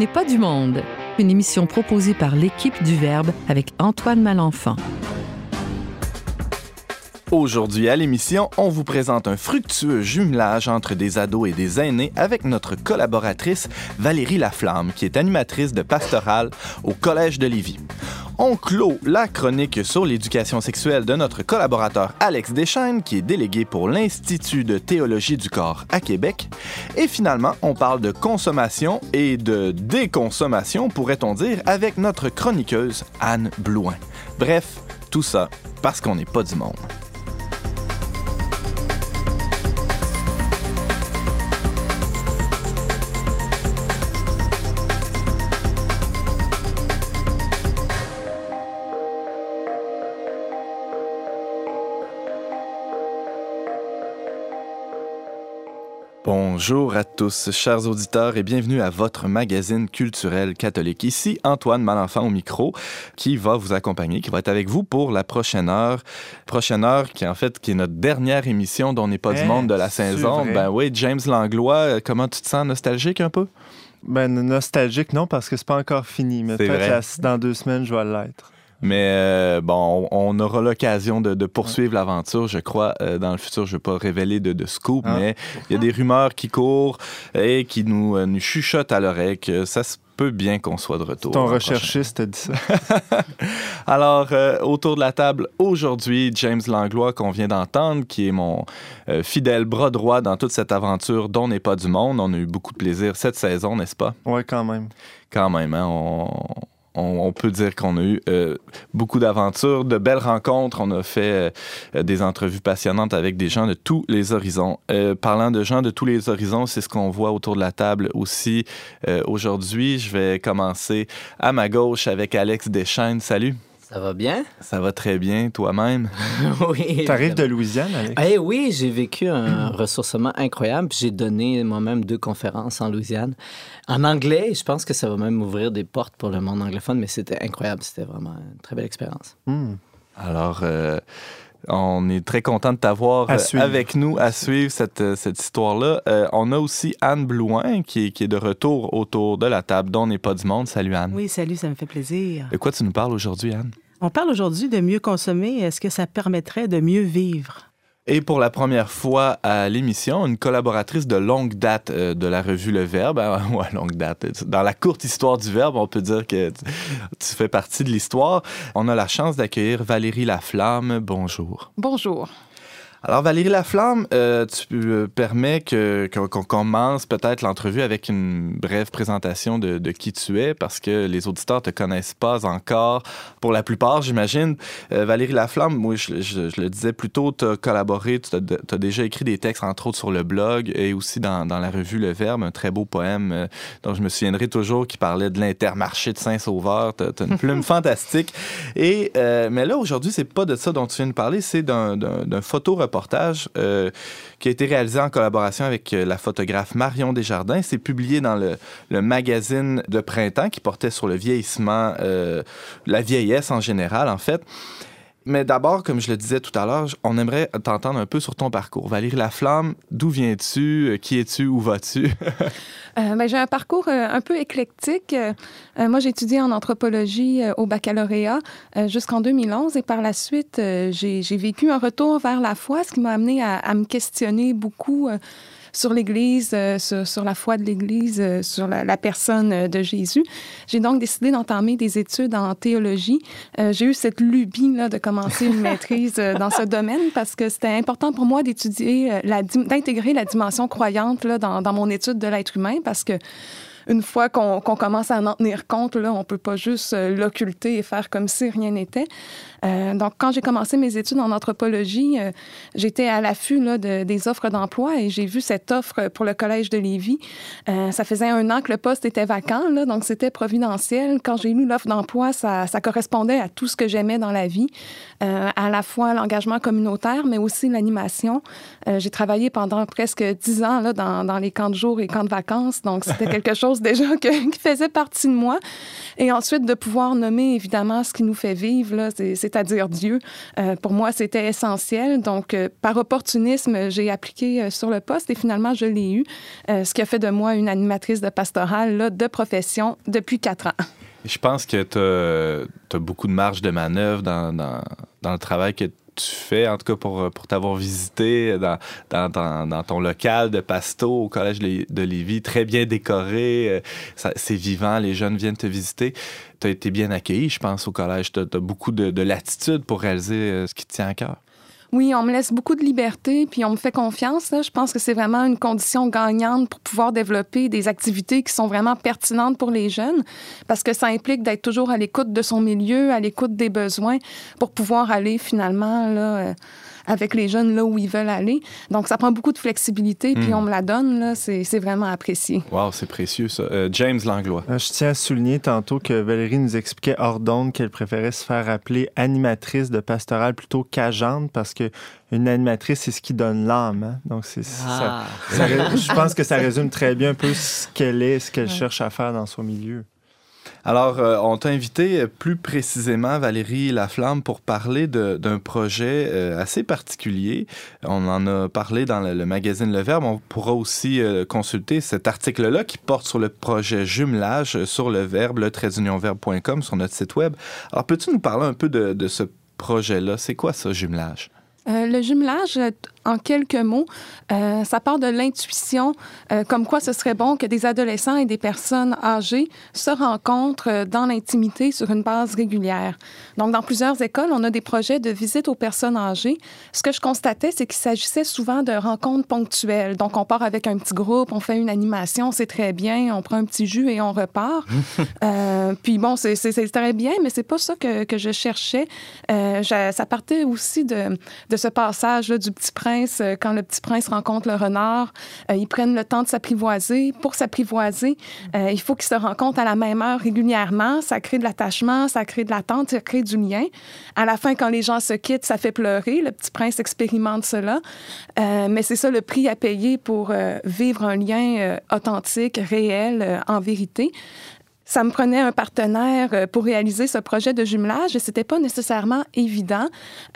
n'est pas du monde, une émission proposée par l'équipe du Verbe avec Antoine Malenfant. Aujourd'hui à l'émission, on vous présente un fructueux jumelage entre des ados et des aînés avec notre collaboratrice Valérie Laflamme, qui est animatrice de pastoral au Collège de Lévis. On clôt la chronique sur l'éducation sexuelle de notre collaborateur Alex Deschaines, qui est délégué pour l'Institut de théologie du corps à Québec. Et finalement, on parle de consommation et de déconsommation, pourrait-on dire, avec notre chroniqueuse Anne Blouin. Bref, tout ça parce qu'on n'est pas du monde. Bonjour à tous, chers auditeurs, et bienvenue à votre magazine culturel catholique. Ici Antoine Malenfant au micro, qui va vous accompagner, qui va être avec vous pour la prochaine heure. Prochaine heure qui, en fait, qui est notre dernière émission dont n'est pas du monde de la saison. Ben oui, James Langlois, comment tu te sens? Nostalgique un peu? Ben, nostalgique, non, parce que c'est pas encore fini. Mais peut-être dans deux semaines, je vais l'être. Mais euh, bon, on, aura l'occasion de, poursuivre l'aventure, je crois, euh, dans le futur. Je ne vais pas révéler de, scoop, ah. mais il y a des rumeurs qui courent et qui nous, euh, nous chuchotent à l'oreille que ça se peut bien qu'on soit de retour. Ton recherchiste a dit ça. Alors, autour de la table, aujourd'hui, James Langlois, qu'on vient d'entendre, qui est mon fidèle bras droit dans toute cette aventure dont n'est pas du monde. On a eu beaucoup de plaisir cette saison, n'est-ce pas? Oui, quand même. Quand même, hein? On, on, peut dire qu'on a eu euh, beaucoup d'aventures, de belles rencontres. On a fait euh, des entrevues passionnantes avec des gens de tous les horizons. Euh, parlant de gens de tous les horizons, c'est ce qu'on voit autour de la table aussi aujourd'hui. Je vais commencer à ma gauche avec Alex Deschaines. Salut. Ça va bien? Ça va très bien, toi-même? oui. Tu arrives de Louisiane, Alex? Eh oui, j'ai vécu un ressourcement incroyable. J'ai donné moi-même deux conférences en Louisiane. En anglais, je pense que ça va même ouvrir des portes pour le monde anglophone, mais c'était incroyable. C'était vraiment une très belle expérience. Hmm. Alors, euh, on est très content de t'avoir euh, avec nous à suivre cette, euh, cette histoire-là. on a aussi Anne Blouin qui, qui, est de retour autour de la table dont n'est pas du monde. Salut Anne. Oui, salut, ça me fait plaisir. De quoi tu nous parles aujourd'hui, Anne? On parle aujourd'hui de mieux consommer. Est-ce que ça permettrait de mieux vivre? Et pour la première fois à l'émission, une collaboratrice de longue date euh, de la revue Le Verbe. Ouais, longue date. Dans la courte histoire du Verbe, on peut dire que tu fais partie de l'histoire. On a la chance d'accueillir Valérie Laflamme. Bonjour. Bonjour. Alors, Valérie Laflamme, euh, tu euh, permets qu'on commence peut-être l'entrevue avec une brève présentation de, qui tu es, parce que les auditeurs te connaissent pas encore. Pour la plupart, j'imagine. Euh, Valérie Laflamme, moi, je, le disais plus tôt, tu as collaboré, tu as, déjà écrit des textes, entre autres, sur le blog et aussi dans, la revue Le Verbe, un très beau poème dont je me souviendrai toujours qui parlait de l'intermarché de Saint-Sauveur. Tu as, une plume fantastique. Et, mais là, aujourd'hui, c'est pas de ça dont tu viens de parler, c'est d'un photo euh, qui a été réalisé en collaboration avec euh, la photographe Marion Desjardins. C'est publié dans le, magazine de printemps qui portait sur le vieillissement, euh, la vieillesse en général, en fait. Mais d'abord, comme je le disais tout à l'heure, on aimerait t'entendre un peu sur ton parcours. Valérie Laflamme, d'où viens-tu? Qui es-tu? Où vas-tu? Euh, ben, j'ai un parcours euh, un peu éclectique. Euh, moi, j'ai étudié en anthropologie au baccalauréat jusqu'en 2011 et par la suite, j'ai vécu un retour vers la foi, ce qui m'a amené à, me questionner beaucoup sur l'Église, euh, sur, la foi de l'Église, euh, sur la, personne euh, de Jésus. J'ai donc décidé d'entamer des études en théologie. J'ai eu cette lubie là, de commencer une maîtrise dans ce domaine parce que c'était important pour moi d'étudier, d'intégrer la dimension croyante là, dans, dans mon étude de l'être humain parce que une fois qu'on commence à en tenir compte, là, on peut pas juste l'occulter et faire comme si rien n'était. Euh, donc, quand j'ai commencé mes études en anthropologie, euh, j'étais à l'affût de, des offres d'emploi et j'ai vu cette offre pour le Collège de Lévis. Euh, ça faisait un an que le poste était vacant, là, donc c'était providentiel. Quand j'ai lu l'offre d'emploi, ça, ça, correspondait à tout ce que j'aimais dans la vie, à la fois l'engagement communautaire, mais aussi l'animation. j'ai travaillé pendant presque dix ans là, dans, dans les camps de jour et camps de vacances, donc c'était quelque chose chose déjà qui faisait partie de moi. Et ensuite, de pouvoir nommer évidemment ce qui nous fait vivre, c'est-à-dire Dieu. Euh, pour moi, c'était essentiel. Donc, euh, par opportunisme, j'ai appliqué euh, sur le poste et finalement, je l'ai eu, ce qui a fait de moi une animatrice de pastorale là, de profession depuis quatre ans. Je pense que tu as, beaucoup de marge de manœuvre dans, dans, le travail que tu fais, en tout cas pour, pour t'avoir visité dans, dans, dans, ton local de Pasto au Collège de Lévis, très bien décoré, euh, c'est vivant, les jeunes viennent te visiter. Tu as été bien accueilli, je pense, au collège. Tu as, beaucoup de, de latitude pour réaliser euh, ce qui te tient à cœur. Oui, on me laisse beaucoup de liberté, puis on me fait confiance. Je pense que c'est vraiment une condition gagnante pour pouvoir développer des activités qui sont vraiment pertinentes pour les jeunes, parce que ça implique d'être toujours à l'écoute de son milieu, à l'écoute des besoins, pour pouvoir aller finalement là. Avec les jeunes là où ils veulent aller. Donc, ça prend beaucoup de flexibilité, puis hmm. on me la donne, là, c'est, vraiment apprécié. Wow, c'est précieux, ça. Euh, James Langlois. Euh, je tiens à souligner tantôt que Valérie nous expliquait hors d'onde qu'elle préférait se faire appeler animatrice de pastoral plutôt qu'agente, parce que une animatrice, c'est ce qui donne l'âme. Hein. Donc, c'est, ça, ah. je pense que ça résume très bien un peu ce qu'elle est, ce qu'elle cherche à faire dans son milieu. Alors, euh, on t'a invité plus précisément, Valérie Laflamme, pour parler d'un projet euh, assez particulier. On en a parlé dans le, magazine Le Verbe. On pourra aussi euh, consulter cet article-là qui porte sur le projet jumelage sur le Verbe, le sur notre site web. Alors, peux-tu nous parler un peu de, de ce projet-là? C'est quoi ça, jumelage? le jumelage, en quelques mots, euh, ça part de l'intuition, euh, comme quoi ce serait bon que des adolescents et des personnes âgées se rencontrent euh, dans l'intimité sur une base régulière. Donc, dans plusieurs écoles, on a des projets de visite aux personnes âgées. Ce que je constatais, c'est qu'il s'agissait souvent de rencontres ponctuelles. Donc, on part avec un petit groupe, on fait une animation, c'est très bien, on prend un petit jus et on repart. puis bon, c'est très bien, mais c'est pas ça que, que je cherchais. ça partait aussi de, de ce passage là, du petit prince euh, quand le petit prince rencontre le renard, euh, ils prennent le temps de s'apprivoiser. Pour s'apprivoiser, euh, il faut qu'ils se rencontrent à la même heure régulièrement. Ça crée de l'attachement, ça crée de l'attente, ça crée du lien. À la fin, quand les gens se quittent, ça fait pleurer. Le petit prince expérimente cela. mais c'est ça le prix à payer pour vivre un lien authentique, réel, en vérité ça me prenait un partenaire euh, pour réaliser ce projet de jumelage et c'était pas nécessairement évident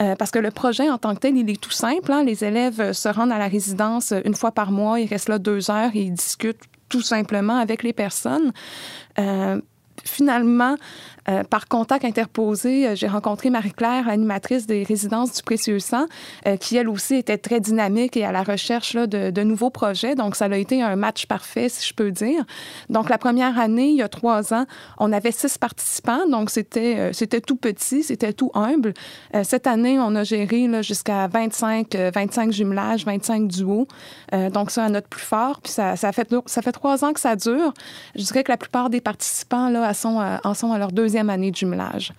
euh, parce que le projet en tant que tel, il est tout simple. Hein. Les élèves euh, se rendent à la résidence une fois par mois, ils restent là deux heures et ils discutent tout simplement avec les personnes. finalement, euh, par contact interposé, euh, j'ai rencontré Marie-Claire, animatrice des résidences du Précieux Sang, euh, qui elle aussi était très dynamique et à la recherche là, de, nouveaux projets. Donc, ça a été un match parfait, si je peux dire. Donc, la première année, il y a trois ans, on avait six participants. Donc, c'était, c'était tout petit, c'était tout humble. cette année, on a géré jusqu'à 25, 25 jumelages, 25 duos. donc, ça, à notre plus fort. Puis, ça, ça, fait, ça fait trois ans que ça dure. Je dirais que la plupart des participants là, en sont à leur deuxième année de jumelage.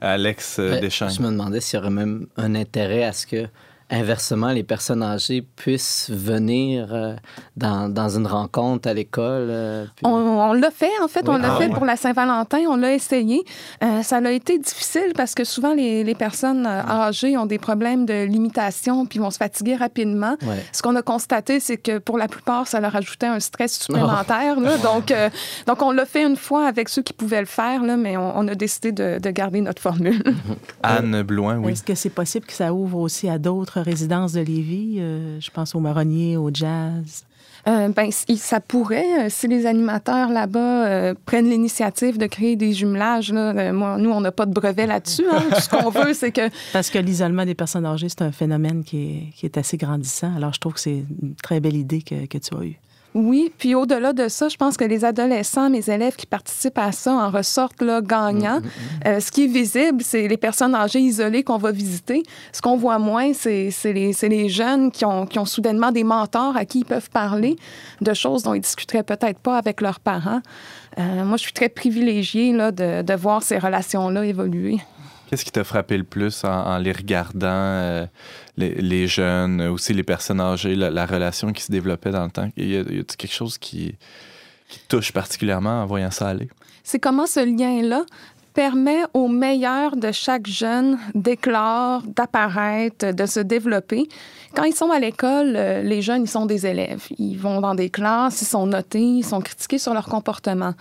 Alex euh, Deschamps. Je me demandais s'il y aurait même un intérêt à ce que inversement, les personnes âgées puissent venir euh, dans, dans, une rencontre à l'école? Euh, on, l'a fait, en fait. On l'a ah fait pour la Saint-Valentin. On l'a essayé. Euh, ça a été difficile parce que souvent, les, les, personnes âgées ont des problèmes de limitation puis vont se fatiguer rapidement. Ce qu'on a constaté, c'est que pour la plupart, ça leur ajoutait un stress supplémentaire. Là. Donc, donc, on l'a fait une fois avec ceux qui pouvaient le faire, là, mais on, a décidé de, de, garder notre formule. Anne Blouin, oui. Est-ce que c'est possible que ça ouvre aussi à d'autres résidence de Lévis. Euh, je pense au marronnier, au jazz. Euh, ben, ça pourrait, euh, si les animateurs là-bas prennent l'initiative de créer des jumelages. Là, moi, nous, on n'a pas de brevet là-dessus. Hein. Tout ce qu'on veut, c'est que... Parce que l'isolement des personnes âgées, c'est un phénomène qui est, qui est, assez grandissant. Alors, je trouve que c'est une très belle idée que, que tu as eue. Oui, puis au-delà de ça, je pense que les adolescents, mes élèves qui participent à ça en ressortent là, gagnants. Mm, mm, mm. Euh, ce qui est visible, c'est les personnes âgées isolées qu'on va visiter. Ce qu'on voit moins, c'est les, les, jeunes qui ont, qui ont soudainement des mentors à qui ils peuvent parler de choses dont ils discuteraient peut-être pas avec leurs parents. Euh, moi, je suis très privilégiée là, de, de voir ces relations-là évoluer. Qu'est-ce qui t'a frappé le plus en, les regardant, euh, les, jeunes, aussi les personnes âgées, la, relation qui se développait dans le temps? Y a, t quelque chose qui, qui touche particulièrement en voyant ça aller? C'est comment ce lien-là permet aux meilleurs de chaque jeune d'éclore, d'apparaître, de se développer. Quand ils sont à l'école, euh, les jeunes, ils sont des élèves. Ils vont dans des classes, ils sont notés, ils sont critiqués sur leur comportement.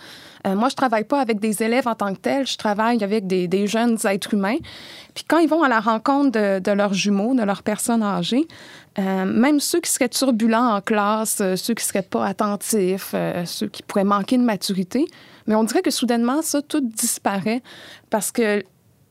Euh, moi, je travaille pas avec des élèves en tant que tels, je travaille avec des, jeunes êtres humains. Puis quand ils vont à la rencontre de, leurs jumeaux, de leurs personnes âgées, euh, même ceux qui seraient turbulents en classe, ceux qui seraient pas attentifs, ceux qui pourraient manquer de maturité, mais on dirait que soudainement, ça, tout disparaît parce que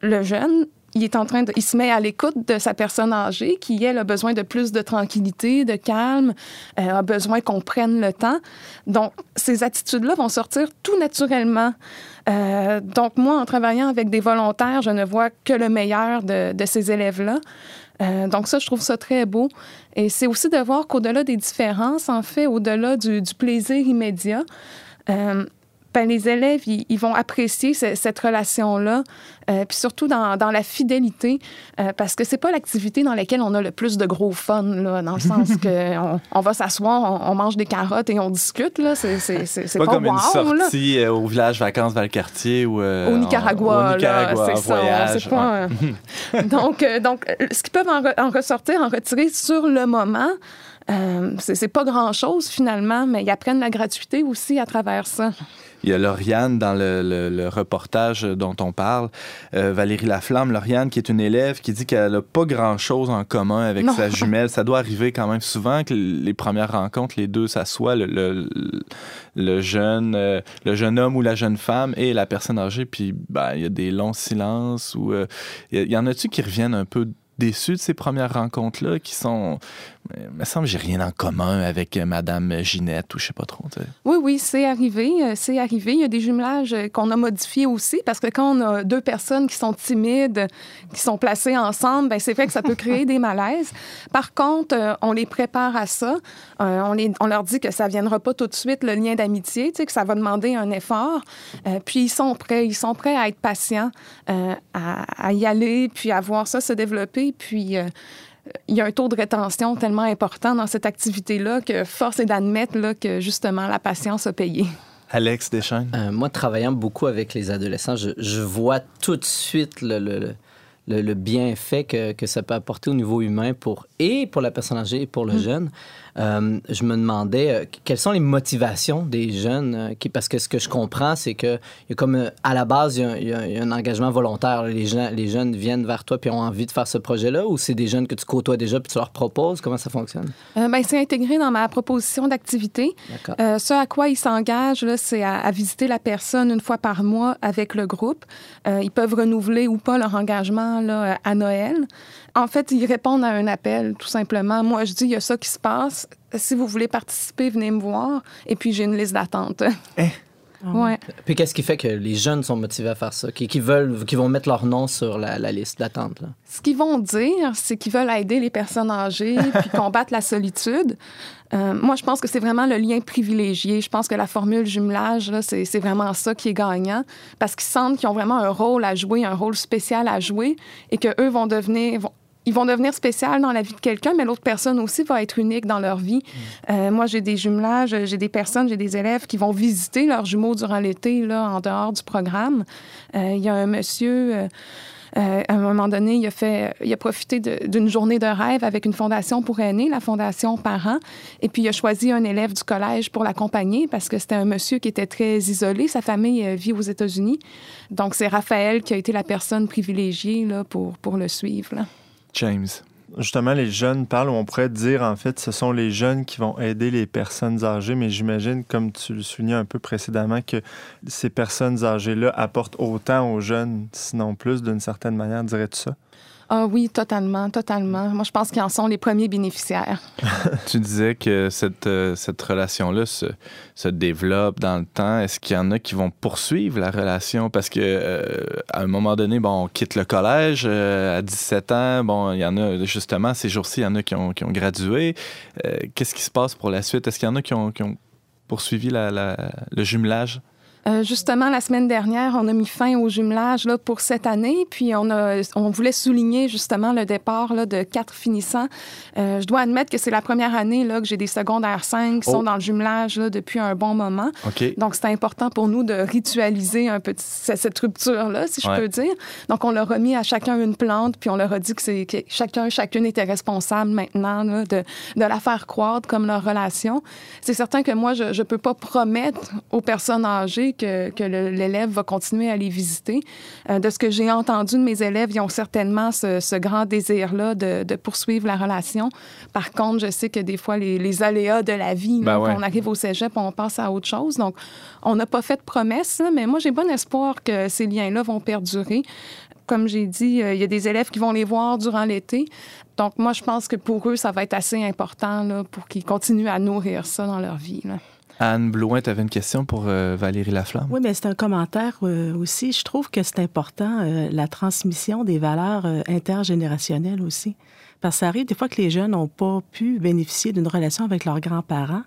le jeune, il est en train de, il se met à l'écoute de sa personne âgée qui, elle, a besoin de plus de tranquillité, de calme, euh, a besoin qu'on prenne le temps. Donc, ces attitudes-là vont sortir tout naturellement. Euh, donc, moi, en travaillant avec des volontaires, je ne vois que le meilleur de, ces élèves-là. Euh, donc ça, je trouve ça très beau. Et c'est aussi de voir qu'au-delà des différences, en fait, au-delà du, plaisir immédiat, ben, les élèves, ils, vont apprécier cette relation-là, euh, puis surtout dans, dans, la fidélité, euh, parce que c'est pas l'activité dans laquelle on a le plus de gros fun, là, dans le sens qu'on on va s'asseoir, on, mange des carottes et on discute. Là. C'est, c'est, c'est, pas, pas comme une sortie euh, au village vacances Valcartier ou au Nicaragua. au Nicaragua, là, c'est voyage. Ça, pas, donc, donc, ce qu'ils peuvent en, en, ressortir, en retirer sur le moment, c'est, pas grand-chose finalement, mais ils apprennent la gratuité aussi à travers ça. Il y a Lauriane dans le, reportage dont on parle, euh, Valérie Laflamme, Lauriane qui est une élève qui dit qu'elle n'a pas grand-chose en commun avec sa jumelle. Ça doit arriver quand même souvent que les premières rencontres, les deux s'assoient, le, le, jeune, euh, le jeune homme ou la jeune femme et la personne âgée, puis ben, il y a des longs silences. Ou, euh, il y, en a-tu qui reviennent un peu déçu de ces premières rencontres-là qui sont. Il me semble que j'ai rien en commun avec euh, Madame Ginette ou je sais pas trop. Oui, oui, c'est arrivé. Euh, c'est arrivé. Il y a des jumelages euh, qu'on a modifiés aussi parce que quand on a deux personnes qui sont timides, qui sont placées ensemble, ben c'est vrai que ça peut créer des malaises. Par contre, on les prépare à ça. on, les, on leur dit que ça viendra pas tout de suite le lien d'amitié, que ça va demander un effort. puis ils sont prêts. Ils sont prêts à être patients, à, y aller, puis à voir ça se développer puis, il y a un taux de rétention tellement important dans cette activité-là que force est d'admettre là, que justement la patience a payé. Alex Deschaines. Euh, moi, travaillant beaucoup avec les adolescents, je, vois tout de suite le, le, le, bienfait que, que, ça peut apporter au niveau humain pour, et pour la personne âgée et pour le mm. jeune. Euh, je me demandais euh, quelles sont les motivations des jeunes, euh, qui, parce que ce que je comprends, c'est que y a comme à la base, il y, a, un engagement volontaire. Les, gens, les jeunes viennent vers toi puis ont envie de faire ce projet-là, ou c'est des jeunes que tu côtoies déjà puis tu leur proposes? Comment ça fonctionne? ben, c'est intégré dans ma proposition d'activité. ce à quoi ils s'engagent, c'est à, à, visiter la personne une fois par mois avec le groupe. ils peuvent renouveler ou pas leur engagement là, à Noël. En fait, ils répondent à un appel, tout simplement. Moi, je dis, il y a ça qui se passe. Si vous voulez participer, venez me voir. Et puis, j'ai une liste d'attente. Eh? Ah ouais. Puis qu'est-ce qui fait que les jeunes sont motivés à faire ça, qui, veulent, qui vont mettre leur nom sur la, liste d'attente? Ce qu'ils vont dire, c'est qu'ils veulent aider les personnes âgées puis combattre la solitude. Euh, moi, je pense que c'est vraiment le lien privilégié. Je pense que la formule jumelage, c'est vraiment ça qui est gagnant parce qu'ils sentent qu'ils ont vraiment un rôle à jouer, un rôle spécial à jouer et qu'eux vont devenir, ils vont devenir spécial dans la vie de quelqu'un, mais l'autre personne aussi va être unique dans leur vie. Mm. Euh, moi, j'ai des jumelages, j'ai des personnes, j'ai des élèves qui vont visiter leurs jumeaux durant l'été, là, en dehors du programme. Euh, il y a un monsieur... Euh, à un moment donné, il a, fait, il a profité d'une journée de rêve avec une fondation pour aînés, la fondation Parents, et puis il a choisi un élève du collège pour l'accompagner parce que c'était un monsieur qui était très isolé. Sa famille vit aux États-Unis. Donc, c'est Raphaël qui a été la personne privilégiée là, pour, pour le suivre. Là. James. Justement, les jeunes parlent, on pourrait dire, en fait, ce sont les jeunes qui vont aider les personnes âgées, mais j'imagine, comme tu le soulignais un peu précédemment, que ces personnes âgées-là apportent autant aux jeunes, sinon plus, d'une certaine manière, dirais-tu ça? Ah oui, totalement, totalement. Moi, je pense qu'ils en sont les premiers bénéficiaires. tu disais que cette, euh, cette relation-là se, se, développe dans le temps. Est-ce qu'il y en a qui vont poursuivre la relation? Parce que euh, à un moment donné, bon, on quitte le collège euh, à 17 ans. Bon, il y en a, justement, ces jours-ci, il y en a qui ont, qui ont gradué. Qu'est-ce qui se passe pour la suite? Est-ce qu'il y en a qui ont, qui ont poursuivi la, la, le jumelage? Euh, justement, la semaine dernière, on a mis fin au jumelage là, pour cette année, puis on, a, on voulait souligner justement le départ là, de quatre finissants. Euh, je dois admettre que c'est la première année là, que j'ai des secondaires 5 qui sont Oh. dans le jumelage là, depuis un bon moment. Donc, c'est important pour nous de ritualiser un peu cette rupture-là, si je Ouais. peux dire. Donc, on leur a mis à chacun une plante, puis on leur a dit que, que chacun, chacune était responsable maintenant là, de, de la faire croître comme leur relation. C'est certain que moi, je ne peux pas promettre aux personnes âgées que, l'élève va continuer à les visiter. Euh, de ce que j'ai entendu de mes élèves, ils ont certainement ce, ce grand désir-là de, de poursuivre la relation. Par contre, je sais que des fois, les, les aléas de la vie, là, Ben ouais. qu'on arrive au cégep, on passe à autre chose. Donc, on n'a pas fait de promesses, là, mais moi, j'ai bon espoir que ces liens-là vont perdurer. Comme j'ai dit, euh, il y a des élèves qui vont les voir durant l'été. Donc, moi, je pense que pour eux, ça va être assez important là, pour qu'ils continuent à nourrir ça dans leur vie. là. Anne Blouin, tu avais une question pour euh, Valérie Laflamme? Oui, mais c'est un commentaire euh, aussi. Je trouve que c'est important, euh, la transmission des valeurs intergénérationnelles aussi. Parce que ça arrive des fois que les jeunes n'ont pas pu bénéficier d'une relation avec leurs grands-parents.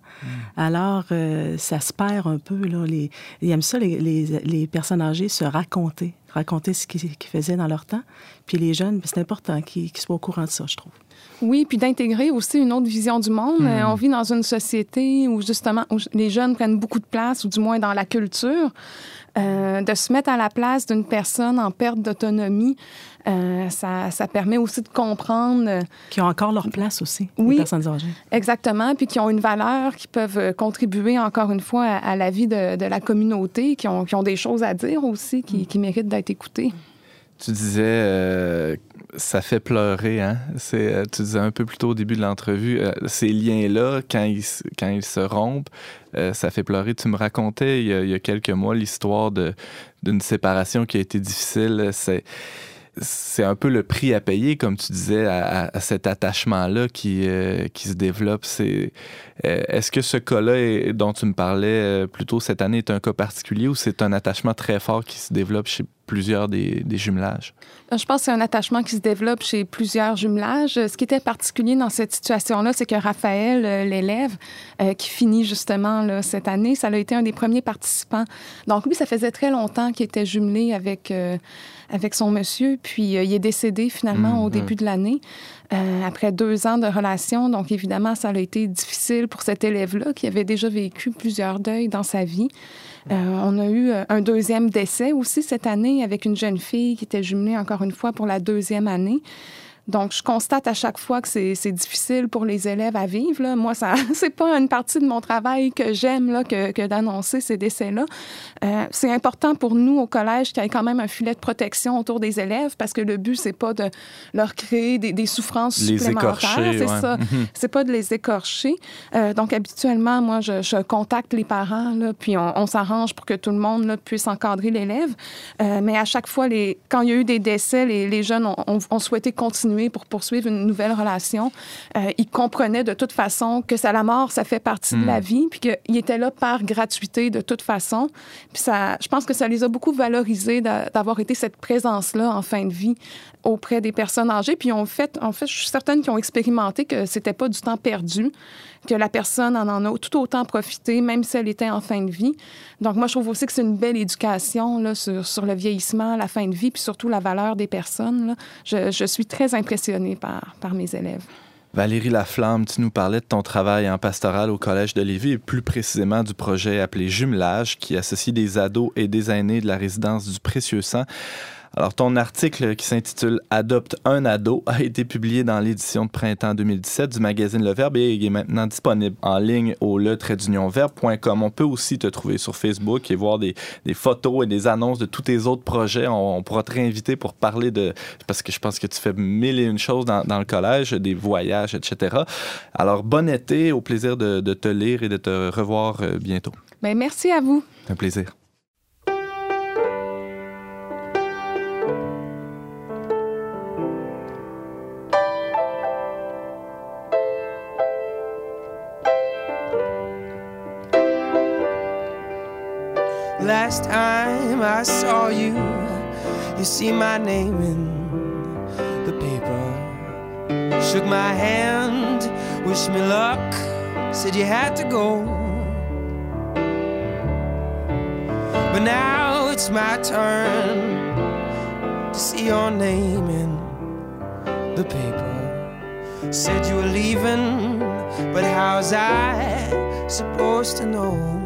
Alors, euh, ça se perd un peu. Là. Les, ils aiment ça, les, les- les personnes âgées, se raconter, raconter ce qu'ils faisaient dans leur temps. Puis les jeunes, c'est important qu'ils qu'ils soient au courant de ça, je trouve. Oui, puis d'intégrer aussi une autre vision du monde. Hmm. Euh, on vit dans une société où justement où les jeunes prennent beaucoup de place, ou du moins dans la culture. Euh, de se mettre à la place d'une personne en perte d'autonomie, euh, ça, ça permet aussi de comprendre Qui ont encore leur place aussi, Oui. les personnes âgées. exactement, puis qui ont une valeur, qui peuvent contribuer encore une fois à, à la vie de, de la communauté, qui ont, qui ont des choses à dire aussi, qui, qui méritent d'être écoutées. Tu disais, euh, ça fait pleurer, hein? C'est, euh, tu disais un peu plus tôt au début de l'entrevue, euh, ces liens-là, quand ils, quand ils se rompent, euh, ça fait pleurer. Tu me racontais il y a, quelques mois l'histoire de, d'une séparation qui a été difficile. C'est, c'est un peu le prix à payer, comme tu disais, à, cet attachement-là qui, qui se développe. C'est, est-ce que ce cas-là dont tu me parlais plus tôt cette année est un cas particulier ou c'est un attachement très fort qui se développe chez plusieurs des, des jumelages? Euh, Je pense que c'est un attachement qui se développe chez plusieurs jumelages. Euh, Ce qui était particulier dans cette situation-là, c'est que Raphaël, euh, l'élève, euh, qui finit justement là, cette année, ça a été un des premiers participants. Donc lui, ça faisait très longtemps qu'il était jumelé avec, euh, avec son monsieur, puis euh, il est décédé finalement au Mhm. début de l'année, après deux ans de relation. Donc évidemment, ça a été difficile pour cet élève-là qui avait déjà vécu plusieurs deuils dans sa vie. Euh, on a eu euh, un deuxième décès aussi cette année avec une jeune fille qui était jumelée encore une fois pour la deuxième année. Donc, je constate à chaque fois que c'est difficile pour les élèves à vivre. Là. Moi, ça c'est pas une partie de mon travail que j'aime là, que, que d'annoncer ces décès-là. Euh, c'est important pour nous au collège qu'il y ait quand même un filet de protection autour des élèves parce que le but, c'est pas de leur créer des, des souffrances Les supplémentaires. C'est ouais. ça. Mhm. C'est pas de les écorcher. Euh, donc, habituellement, moi, je, je contacte les parents, là, puis on, on s'arrange pour que tout le monde là, puisse encadrer l'élève. Euh, mais à chaque fois, les, quand il y a eu des décès, les, les jeunes ont, ont- ont souhaité continuer pour poursuivre une nouvelle relation. Euh, ils comprenaient de toute façon que ça, la mort, ça fait partie de la vie, puis qu'ils étaient là par gratuité de toute façon. Puis ça, je pense que ça les a beaucoup valorisés d'a- d'avoir été cette présence-là en fin de vie auprès des personnes âgées. Puis en fait, en fait, je suis certaine qu'ils ont expérimenté que c'était pas du temps perdu, que la personne en en a tout autant profité, même si elle était en fin de vie. Donc moi, je trouve aussi que c'est une belle éducation sur, sur le vieillissement, la fin de vie, puis surtout la valeur des personnes. je suis très impressionnée par, par mes élèves. Valérie Laflamme, tu nous parlais de ton travail en pastoral au Collège de Lévis et plus précisément du projet appelé Jumelage qui associe des ados et des aînés de la résidence du Précieux Sang. Alors, ton article qui s'intitule Adopte un ado a été publié dans l'édition de printemps 2017 du magazine Le Verbe et il est maintenant disponible en ligne au le verbe.com. On peut aussi te trouver sur Facebook et voir des, des photos et des annonces de tous tes autres projets. On, on pourra te réinviter pour parler de. Parce que je pense que tu fais mille et une choses dans, dans le collège, des voyages, etc. Alors, bon été, au plaisir de, de te lire et de te revoir euh, bientôt. Bien, merci à vous. Un plaisir. Last time I saw you, you see my name in the paper. Shook my hand, wished me luck, said you had to go. But now it's my turn to see your name in the paper. Said you were leaving, but how's I supposed to know?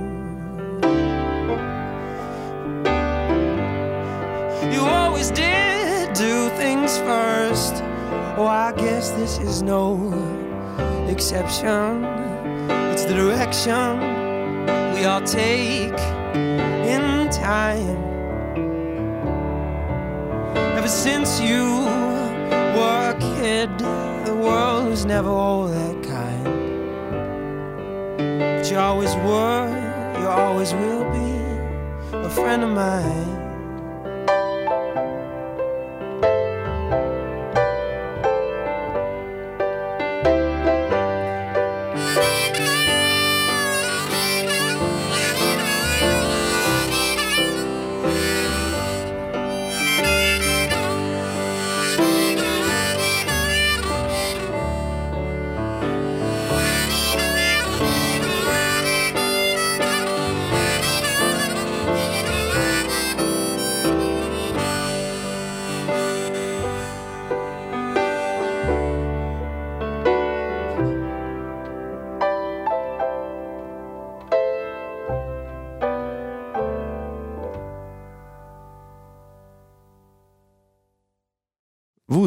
Always did do things first. Oh, I guess this is no exception. It's the direction we all take in time. Ever since you were a kid, the world was never all that kind. But you always were, you always will be a friend of mine.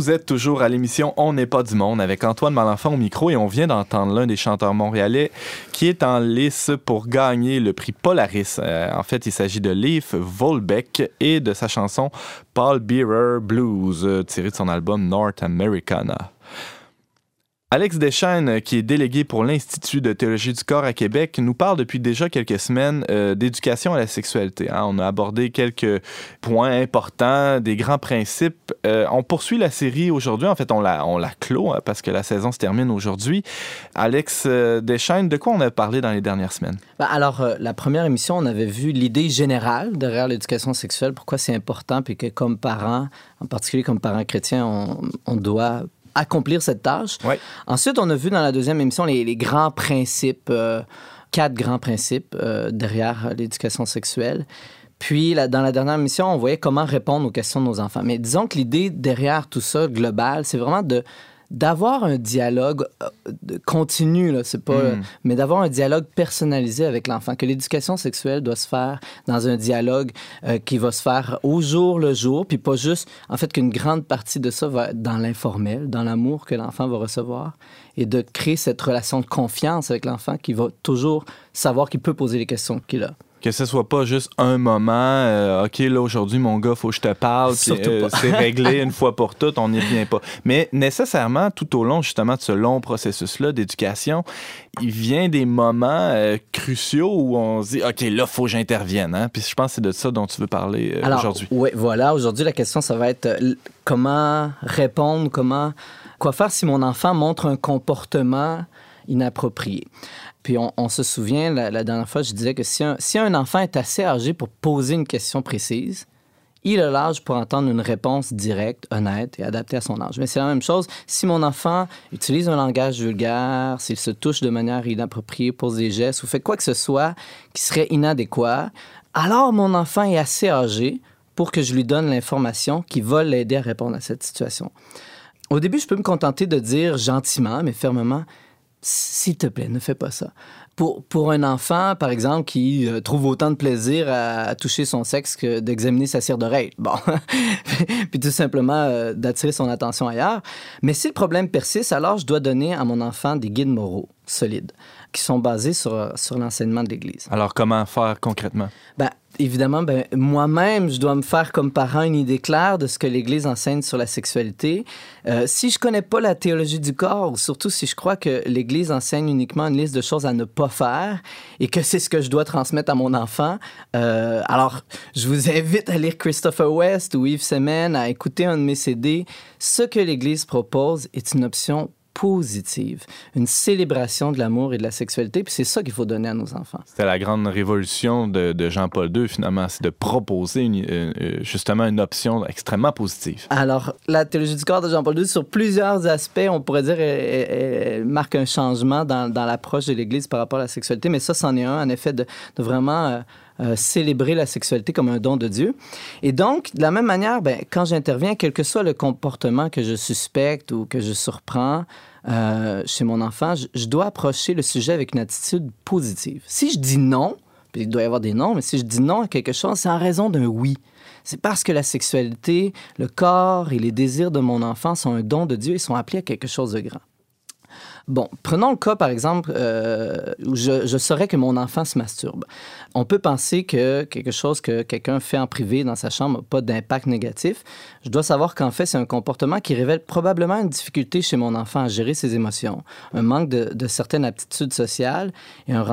Vous êtes toujours à l'émission On n'est pas du monde avec Antoine Malenfant au micro et on vient d'entendre l'un des chanteurs montréalais qui est en lice pour gagner le prix Polaris. Euh, en fait, il s'agit de Leif Volbeck et de sa chanson Paul Bearer Blues, euh, tirée de son album North Americana. Alex Deschaines, qui est délégué pour l'Institut de théologie du corps à Québec, nous parle depuis déjà quelques semaines euh, d'éducation à la sexualité. hein. On a abordé quelques points importants, des grands principes. Euh, on poursuit la série aujourd'hui. En fait, on la, clôt hein, parce que la saison se termine aujourd'hui. Alex euh, Deschaines, de quoi on a parlé dans les dernières semaines? Ben, alors, euh, la première émission, on avait vu l'idée générale derrière l'éducation sexuelle, pourquoi c'est important, puis que comme parents, en particulier comme parents chrétiens, on, on doit accomplir cette tâche. Ouais. Ensuite, on a vu dans la deuxième émission les, les grands principes, euh, quatre grands principes euh, derrière l'éducation sexuelle. Puis, là, dans la dernière émission, on voyait comment répondre aux questions de nos enfants. Mais disons que l'idée derrière tout ça, global, c'est vraiment de d'avoir un dialogue euh, continu, là, c'est pas, Mm. mais d'avoir un dialogue personnalisé avec l'enfant, que l'éducation sexuelle doit se faire dans un dialogue euh, qui va se faire au jour le jour, puis pas juste, en fait, qu'une grande partie de ça va être dans l'informel, dans l'amour que l'enfant va recevoir, et de créer cette relation de confiance avec l'enfant qui va toujours savoir qu'il peut poser les questions qu'il a. Que ce soit pas juste un moment, euh, OK, là, aujourd'hui, mon gars, faut que je te parle, puis euh, c'est réglé une fois pour toutes, on n'y revient pas. Mais nécessairement, tout au long, justement, de ce long processus-là d'éducation, il vient des moments euh, cruciaux où on se dit, OK, là, faut que j'intervienne. Hein? Puis je pense que c'est de ça dont tu veux parler Alors, aujourd'hui. Oui, voilà. Aujourd'hui, la question, ça va être comment répondre, comment, quoi faire si mon enfant montre un comportement inapproprié. Puis on, se souvient, la, la dernière fois, je disais que si un, si un enfant est assez âgé pour poser une question précise, il a l'âge pour entendre une réponse directe, honnête et adaptée à son âge. Mais c'est la même chose si mon enfant utilise un langage vulgaire, s'il se touche de manière inappropriée, pose des gestes ou fait quoi que ce soit qui serait inadéquat, alors mon enfant est assez âgé pour que je lui donne l'information qui va l'aider à répondre à cette situation. Au début, je peux me contenter de dire gentiment, mais fermement, s'il te plaît, ne fais pas ça. Pour, pour un enfant, par exemple, qui euh, trouve autant de plaisir à, à toucher son sexe que d'examiner sa cire d'oreille, bon, puis tout simplement euh, d'attirer son attention ailleurs. Mais si le problème persiste, alors je dois donner à mon enfant des guides moraux solides qui sont basés sur, sur l'enseignement de l'Église. Alors, comment faire concrètement? Ben, évidemment, ben, moi-même, je dois me faire comme parent une idée claire de ce que l'Église enseigne sur la sexualité. Euh, si je connais pas la théologie du corps, ou surtout si je crois que l'Église enseigne uniquement une liste de choses à ne pas faire et que c'est ce que je dois transmettre à mon enfant, euh, alors je vous invite à lire Christopher West ou Yves Semen, à écouter un de mes CD. Ce que l'Église propose est une option positive, une célébration de l'amour et de la sexualité, puis c'est ça qu'il faut donner à nos enfants. C'était la grande révolution de, de Jean-Paul II, finalement, c'est de proposer une- euh, justement une option extrêmement positive. Alors, la théologie du corps de Jean-Paul II, sur plusieurs aspects, on pourrait dire, elle, elle- elle marque un changement dans, dans l'approche de l'Église par rapport à la sexualité, mais ça, c'en est un, en effet, de, de vraiment euh, euh, célébrer la sexualité comme un don de Dieu. Et donc, de la même manière, ben, quand j'interviens, quel que soit le comportement que je suspecte ou que je surprends euh, chez mon enfant, je, dois approcher le sujet avec une attitude positive. Si je dis non, il doit y avoir des noms, mais si je dis non à quelque chose, c'est en raison d'un oui. C'est parce que la sexualité, le corps et les désirs de mon enfant sont un don de Dieu et sont appelés à quelque chose de grand. Bon, prenons le cas, par exemple, euh, où je, saurais que mon enfant se masturbe. On peut penser que quelque chose que quelqu'un fait en privé dans sa chambre n'a pas d'impact négatif. Je dois savoir qu'en fait, c'est un comportement qui révèle probablement une difficulté chez mon enfant à gérer ses émotions, un manque de, certaines aptitudes sociales et un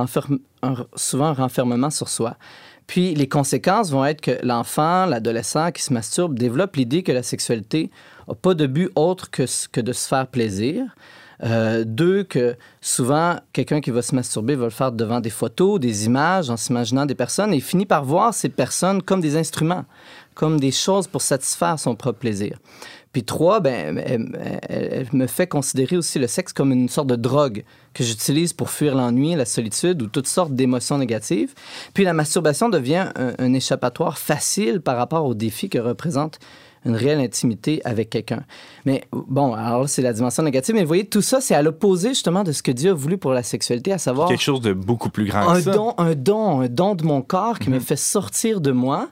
souvent un renfermement sur soi. Puis les conséquences vont être que l'enfant, l'adolescent qui se masturbe développe l'idée que la sexualité n'a pas de but autre que, que de se faire plaisir. Euh, deux, que souvent, quelqu'un qui va se masturber va le faire devant des photos, des images, en s'imaginant des personnes et finit par voir ces personnes comme des instruments, comme des choses pour satisfaire son propre plaisir. Puis trois, ben, elle, me fait considérer aussi le sexe comme une sorte de drogue que j'utilise pour fuir l'ennui, la solitude ou toutes sortes d'émotions négatives. Puis la masturbation devient un, un échappatoire facile par rapport aux défis que représente une réelle intimité avec quelqu'un. Mais bon, alors c'est la dimension négative, mais vous voyez, tout ça, c'est à l'opposé justement de ce que Dieu a voulu pour la sexualité, à savoir Quelque chose de beaucoup plus grand un que ça. don, un don, un don de mon corps qui me Mhm. fait sortir de moi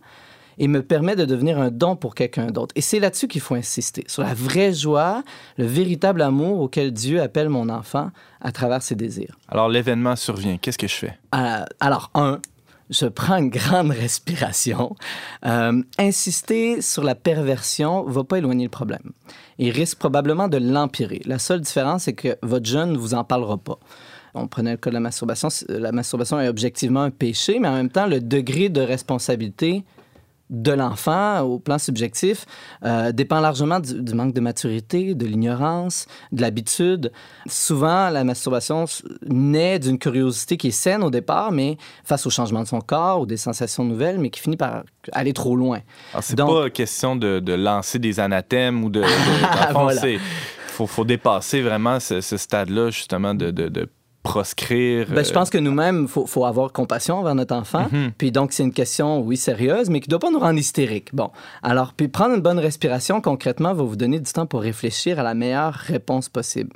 et me permet de devenir un don pour quelqu'un d'autre. Et c'est là-dessus qu'il faut insister, sur la vraie joie, le véritable amour auquel Dieu appelle mon enfant à travers ses désirs. Alors, l'événement survient. Qu'est-ce que je fais? Euh, alors, un, je prends une grande respiration. Euh, insister sur la perversion va pas éloigner le problème. Il risque probablement de l'empirer. La seule différence, c'est que votre jeune ne vous en parlera pas. On prenait le cas de la masturbation. La masturbation est objectivement un péché, mais en même temps, le degré de responsabilité de l'enfant au plan subjectif euh, dépend largement du, du manque de maturité, de l'ignorance, de l'habitude. Souvent, la masturbation naît d'une curiosité qui est saine au départ, mais face au changement de son corps ou des sensations nouvelles, mais qui finit par aller trop loin. Alors, c'est Donc- pas question de, de lancer des anathèmes ou de. de- dans le fond, Voilà. faut, faut dépasser vraiment ce, ce stade-là, justement, de, de, de proscrire. Ben, je euh, pense que nous-mêmes, il faut, faut avoir compassion envers notre enfant. Mhm. Puis donc, c'est une question, oui, sérieuse, mais qui ne doit pas nous rendre hystériques. Bon, alors, puis prendre une bonne respiration, concrètement, va vous donner du temps pour réfléchir à la meilleure réponse possible.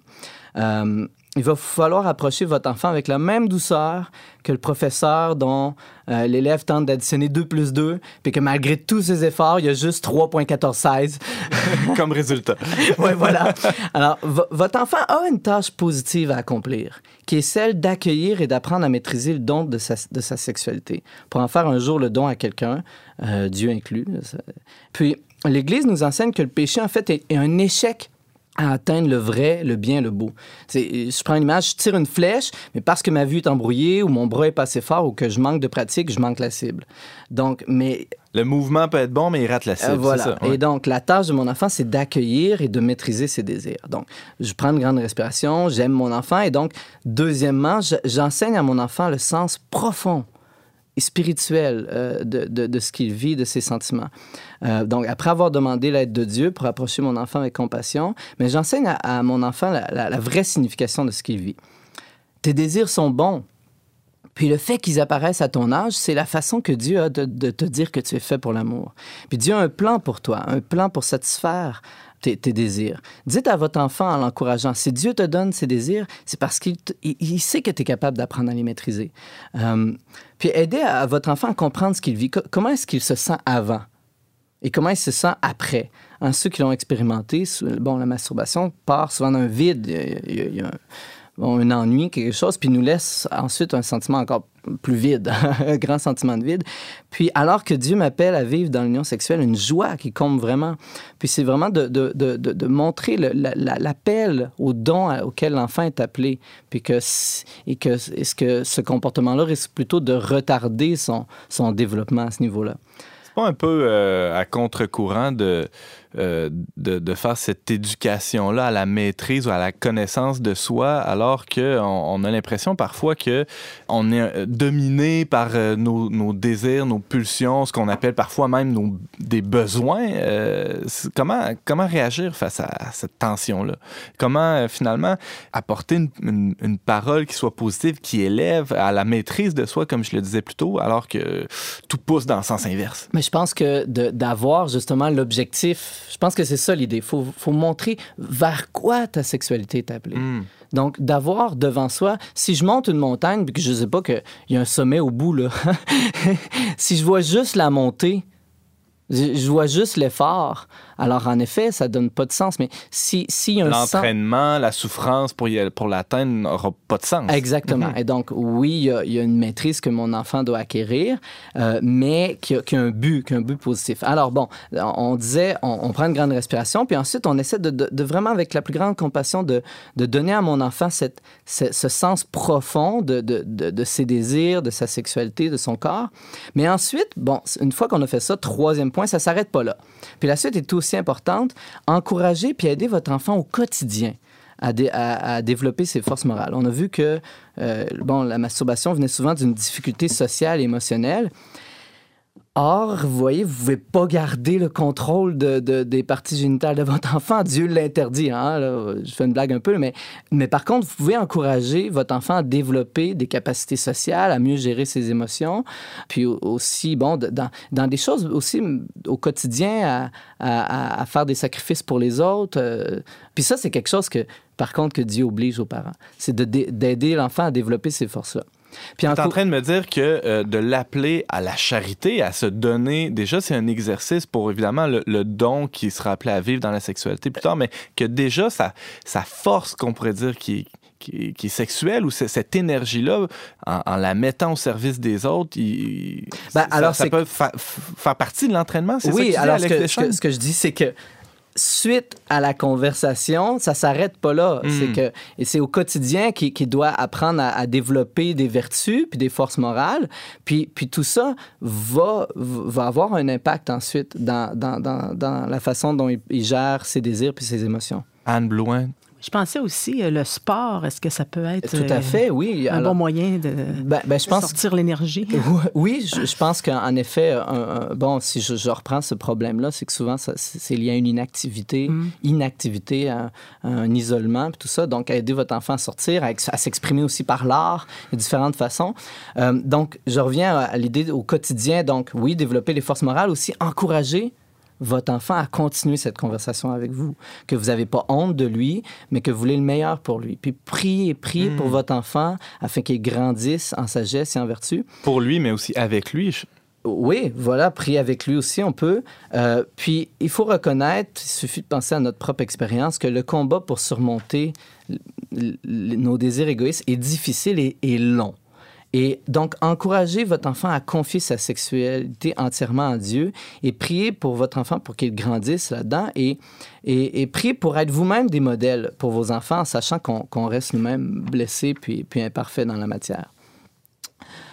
Euh, il va falloir approcher votre enfant avec la même douceur que le professeur dont euh, l'élève tente d'additionner 2 plus 2, puis que malgré tous ses efforts, il y a juste 3,1416. comme résultat. oui, voilà. Alors, vo- votre enfant a une tâche positive à accomplir, qui est celle d'accueillir et d'apprendre à maîtriser le don de sa, de sa sexualité, pour en faire un jour le don à quelqu'un, euh, Dieu inclus. Puis, l'Église nous enseigne que le péché, en fait, est, est un échec à atteindre le vrai, le bien, le beau. C'est- je prends une image, je tire une flèche, mais parce que ma vue est embrouillée ou mon bras est pas assez fort ou que je manque de pratique, je manque la cible. Donc, mais Le mouvement peut être bon, mais il rate la cible. euh, voilà. ça, ouais. Et donc, la tâche de mon enfant, c'est d'accueillir et de maîtriser ses désirs. Donc, je prends une grande respiration, j'aime mon enfant. Et donc, deuxièmement, je- j'enseigne à mon enfant le sens profond spirituel euh, de, de- ce qu'il vit, de ses sentiments. Euh, donc, après avoir demandé l'aide de Dieu pour approcher mon enfant avec compassion, mais j'enseigne à, mon enfant la, vraie signification de ce qu'il vit. Tes désirs sont bons. Puis le fait qu'ils apparaissent à ton âge, c'est la façon que Dieu a de, te dire que tu es fait pour l'amour. Puis Dieu a un plan pour toi, un plan pour satisfaire tes, désirs. Dites à votre enfant en l'encourageant, si Dieu te donne ses désirs, c'est parce qu'il il sait que tu es capable d'apprendre à les maîtriser. Euh, puis aidez à, votre enfant à comprendre ce qu'il vit. Co- comment est-ce qu'il se sent avant? Et comment il se sent après? Hein, ceux qui l'ont expérimenté, bon, la masturbation part souvent d'un vide. Il y a- un, ennui, quelque chose, puis nous laisse ensuite un sentiment encore plus vide, un grand sentiment de vide. Puis alors que Dieu m'appelle à vivre dans l'union sexuelle, une joie qui comble vraiment. Puis c'est vraiment de, de, de, de, montrer le- la- la- l'appel au don auquel l'enfant est appelé, puis que, et que, est-ce que ce comportement-là risque plutôt de retarder son, son développement à ce niveau-là. C'est pas un peu euh, à contre-courant de, euh, de, faire cette éducation-là à la maîtrise ou à la connaissance de soi, alors qu'on on a l'impression parfois que on est euh, dominé par euh, nos, désirs, nos pulsions, ce qu'on appelle parfois même des besoins. Comment, comment réagir face à cette tension-là? Comment finalement apporter une, une, parole qui soit positive, qui élève à la maîtrise de soi, comme je le disais plus tôt, alors que tout pousse dans le sens inverse? Mais je pense que d'avoir justement l'objectif, je pense que c'est ça l'idée. Il faut, faut, montrer vers quoi ta sexualité est appelée. Mm. Donc, d'avoir devant soi, si je monte une montagne puis que je ne sais pas qu'il y a un sommet au bout, là, si je vois juste la montée, je vois juste l'effort, alors, en effet, ça donne pas de sens. Mais si, si un L'entraînement, sens... la souffrance pour, y, pour l'atteindre n'aura pas de sens. Exactement. Mm -hmm. Et donc, oui, il y, a, il y, a, une maîtrise que mon enfant doit acquérir, euh, mais qui a, qui a, un but, qui a un but positif. Alors, bon, on disait, on, on prend une grande respiration, puis ensuite, on essaie de, de, de, vraiment, avec la plus grande compassion, de, de donner à mon enfant cette, ce, ce sens profond de, de, de, ses désirs, de sa sexualité, de son corps. Mais ensuite, bon, une fois qu'on a fait ça, troisième point, ça s'arrête pas là. Puis la suite est aussi importante, encourager puis aider votre enfant au quotidien. À, développer ses forces morales. On a vu que euh, bon, la masturbation venait souvent d'une difficulté sociale et émotionnelle. Or, vous voyez, vous pouvez pas garder le contrôle de, de, des parties génitales de votre enfant. Dieu l'interdit. Hein? Je fais une blague un peu, mais, mais par contre, vous pouvez encourager votre enfant à développer des capacités sociales, à mieux gérer ses émotions, puis aussi, bon, dans, des choses aussi au quotidien, à, à, à faire des sacrifices pour les autres. Euh, puis ça, c'est quelque chose que, par contre, que Dieu oblige aux parents. C'est d'aider l'enfant à développer ces forces-là. Puis tu es en train de me dire que euh, de l'appeler à la charité, à se donner, déjà, c'est un exercice pour évidemment le, le, don qui sera appelé à vivre dans la sexualité plus tard, mais que déjà, sa, sa force, qu'on pourrait dire, qui, qui, qui, est sexuelle ou cette énergie-là, en, en, la mettant au service des autres, il, ben, ça, alors ça peut fa faire partie de l'entraînement. Oui, ça alors ce que, ce, que, ce que je dis, c'est que suite à la conversation, ça s'arrête pas là. Mm. C'est que et c'est au quotidien qu'il qu doit apprendre à, à, développer des vertus puis des forces morales. Puis, puis tout ça va, va avoir un impact ensuite dans, dans, dans, dans la façon dont il, il gère ses désirs puis ses émotions. Anne Blouin, je pensais aussi euh, le sport. Est-ce que ça peut être tout à fait, oui. un Alors, bon moyen de, ben, ben, je pense, sortir l'énergie? Oui, je, je pense qu'en effet, un, un, bon, si je, je reprends ce problème-là, c'est que souvent c'est lié à une inactivité, mm. inactivité, à, à un isolement, tout ça. Donc, aider votre enfant à sortir, à, à s'exprimer aussi par l'art de différentes façons. Euh, donc, je reviens à l'idée au quotidien. Donc, oui, développer les forces morales, aussi encourager votre enfant à continuer cette conversation avec vous, que vous n'avez pas honte de lui, mais que vous voulez le meilleur pour lui. Puis priez, priez mmh. pour votre enfant afin qu'il grandisse en sagesse et en vertu. Pour lui, mais aussi avec lui. Je... Oui, voilà, prier avec lui aussi, on peut. Euh, puis, il faut reconnaître, il suffit de penser à notre propre expérience, que le combat pour surmonter nos désirs égoïstes est difficile et, et long. Et donc, encouragez votre enfant à confier sa sexualité entièrement à Dieu et priez pour votre enfant pour qu'il grandisse là-dedans et, et, et priez pour être vous-même des modèles pour vos enfants, en sachant qu'on qu reste nous-mêmes blessés puis, puis imparfaits dans la matière.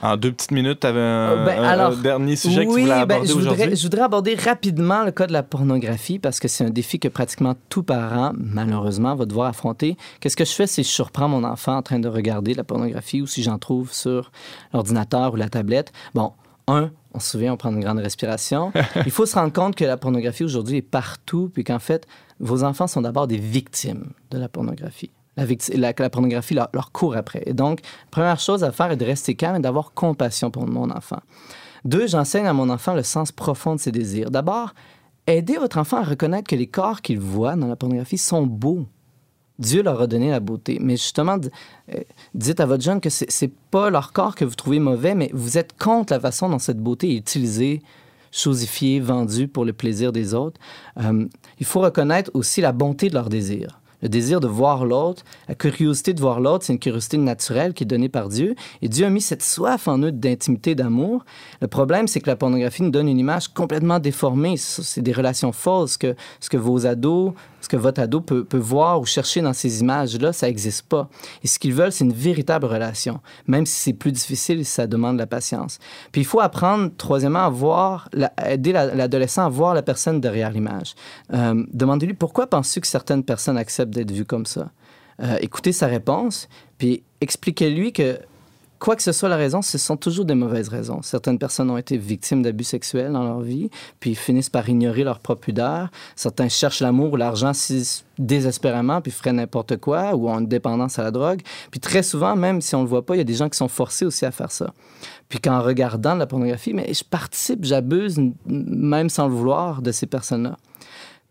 En deux petites minutes, tu avais un, ben, alors, un, dernier sujet oui, que tu voulais aborder ben, aujourd'hui? Je voudrais aborder rapidement le cas de la pornographie parce que c'est un défi que pratiquement tout parent, malheureusement, va devoir affronter. Qu'est-ce que je fais si je surprends mon enfant en train de regarder la pornographie ou si j'en trouve sur l'ordinateur ou la tablette? Bon, un, on se souvient, on prend une grande respiration. Il faut se rendre compte que la pornographie aujourd'hui est partout, puis qu'en fait, vos enfants sont d'abord des victimes de la pornographie la, la, pornographie leur, leur, court après. Et donc, première chose à faire est de rester calme et d'avoir compassion pour mon enfant. Deux, j'enseigne à mon enfant le sens profond de ses désirs. D'abord, aidez votre enfant à reconnaître que les corps qu'il voit dans la pornographie sont beaux. Dieu leur a donné la beauté. Mais justement, euh, dites à votre jeune que c'est pas leur corps que vous trouvez mauvais, mais vous êtes contre la façon dont cette beauté est utilisée, chosifiée, vendue pour le plaisir des autres. Euh, il faut reconnaître aussi la bonté de leurs désirs le désir de voir l'autre, la curiosité de voir l'autre, c'est une curiosité naturelle qui est donnée par Dieu. Et Dieu a mis cette soif en eux d'intimité, d'amour. Le problème, c'est que la pornographie nous donne une image complètement déformée. C'est des relations fausses que ce que vos ados, ce que votre ado peut, voir ou chercher dans ces images-là, ça n'existe pas. Et ce qu'ils veulent, c'est une véritable relation, même si c'est plus difficile, ça demande la patience. Puis il faut apprendre, troisièmement, à voir, aider la- l'adolescent à voir la personne derrière l'image. Euh, Demandez-lui pourquoi penses-tu que certaines personnes acceptent d'être vues comme ça? Euh, écoutez sa réponse, puis expliquez-lui que quoi que ce soit la raison, ce sont toujours des mauvaises raisons. Certaines personnes ont été victimes d'abus sexuels dans leur vie, puis finissent par ignorer leur propre pudeur. Certains cherchent l'amour ou l'argent désespérément, puis feraient n'importe quoi, ou ont une dépendance à la drogue. Puis très souvent, même si on le voit pas, il y a des gens qui sont forcés aussi à faire ça. Puis qu'en regardant de la pornographie, mais je participe, j'abuse, même sans le vouloir, de ces personnes-là.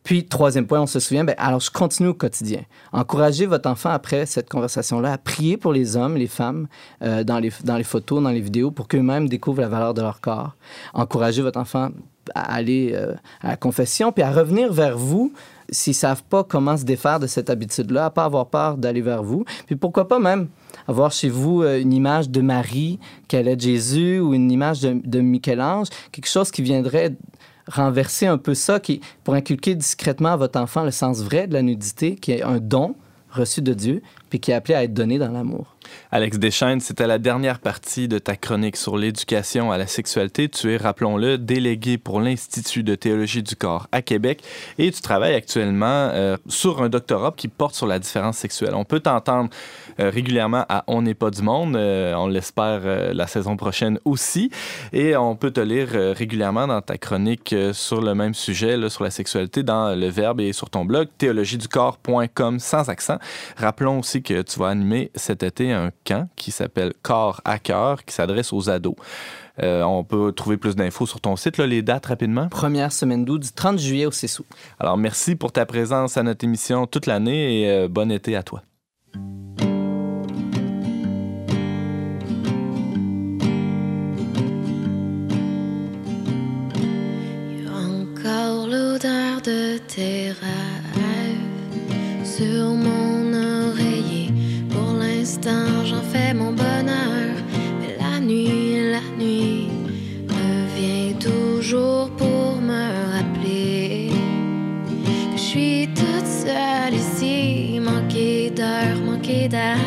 Puis, troisième point, on se souvient, ben, alors je continue au quotidien. Encouragez votre enfant après cette conversation-là à prier pour les hommes, les femmes, euh, dans, les, dans les photos, dans les vidéos, pour qu'eux-mêmes découvrent la valeur de leur corps. Encouragez votre enfant à aller euh, à la confession, puis à revenir vers vous s'ils ne savent pas comment se défaire de cette habitude-là, à pas avoir peur d'aller vers vous. Puis pourquoi pas même avoir chez vous euh, une image de Marie, qu'elle est Jésus, ou une image de, de Michel-Ange, quelque chose qui viendrait renverser un peu ça, qui, pour inculquer discrètement à votre enfant le sens vrai de la nudité, qui est un don reçu de Dieu, puis qui est appelé à être donné dans l'amour. Alex Deschaines, c'était la dernière partie de ta chronique sur l'éducation à la sexualité. Tu es, rappelons-le, délégué pour l'Institut de théologie du corps à Québec et tu travailles actuellement euh, sur un doctorat qui porte sur la différence sexuelle. On peut t'entendre euh, régulièrement à On n'est pas du monde, euh, on l'espère la saison prochaine aussi, et on peut te lire régulièrement dans ta chronique sur le même sujet, sur la sexualité, dans le Verbe et sur ton blog théologieducorps.com sans accent. Rappelons aussi que tu vas animer cet été un camp qui s'appelle Corps à cœur, qui s'adresse aux ados. Euh, on peut trouver plus d'infos sur ton site, là, les dates rapidement? Première semaine d'août, du 30 juillet au 6 août. Alors, merci pour ta présence à notre émission toute l'année et euh, bon été à toi. Encore l'odeur de tes rêves sur. J'en fais mon bonheur. Mais la nuit, la nuit revient toujours pour me rappeler que je suis toute seule ici, manquée d'air, manquée d'air.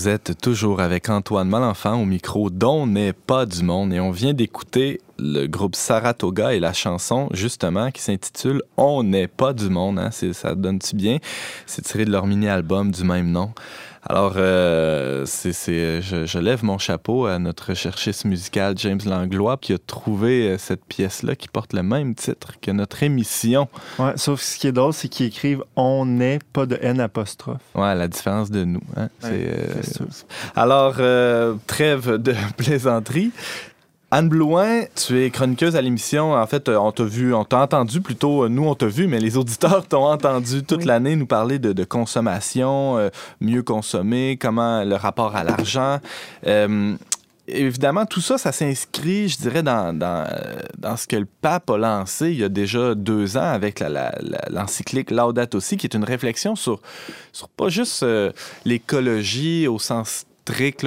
Vous êtes toujours avec Antoine Malenfant au micro dont n'est pas du monde et on vient d'écouter le groupe Saratoga et la chanson justement qui s'intitule On n'est pas du monde. Hein? Ça donne-tu bien? C'est tiré de leur mini-album du même nom. Alors, euh, c'est, je, lève mon chapeau à notre cherchiste musical James Langlois qui a trouvé euh, cette pièce-là qui porte le même titre que notre émission. Ouais, sauf que ce qui est drôle, c'est qu'ils écrivent On n'est pas de N apostrophe. Ouais, la différence de nous. Hein? Euh, alors, trêve de plaisanterie. Anne Blouin, tu es chroniqueuse à l'émission. En fait, on t'a vu, on t'a entendu plutôt, nous on t'a vu, mais les auditeurs t'ont entendu toute l'année nous parler de, consommation, euh, mieux consommer, comment le rapport à l'argent. Euh, évidemment, tout ça, ça s'inscrit, je dirais, dans, dans, ce que le pape a lancé il y a déjà deux ans avec l'encyclique la, Laudato Si, qui est une réflexion sur, sur pas juste euh, l'écologie au sens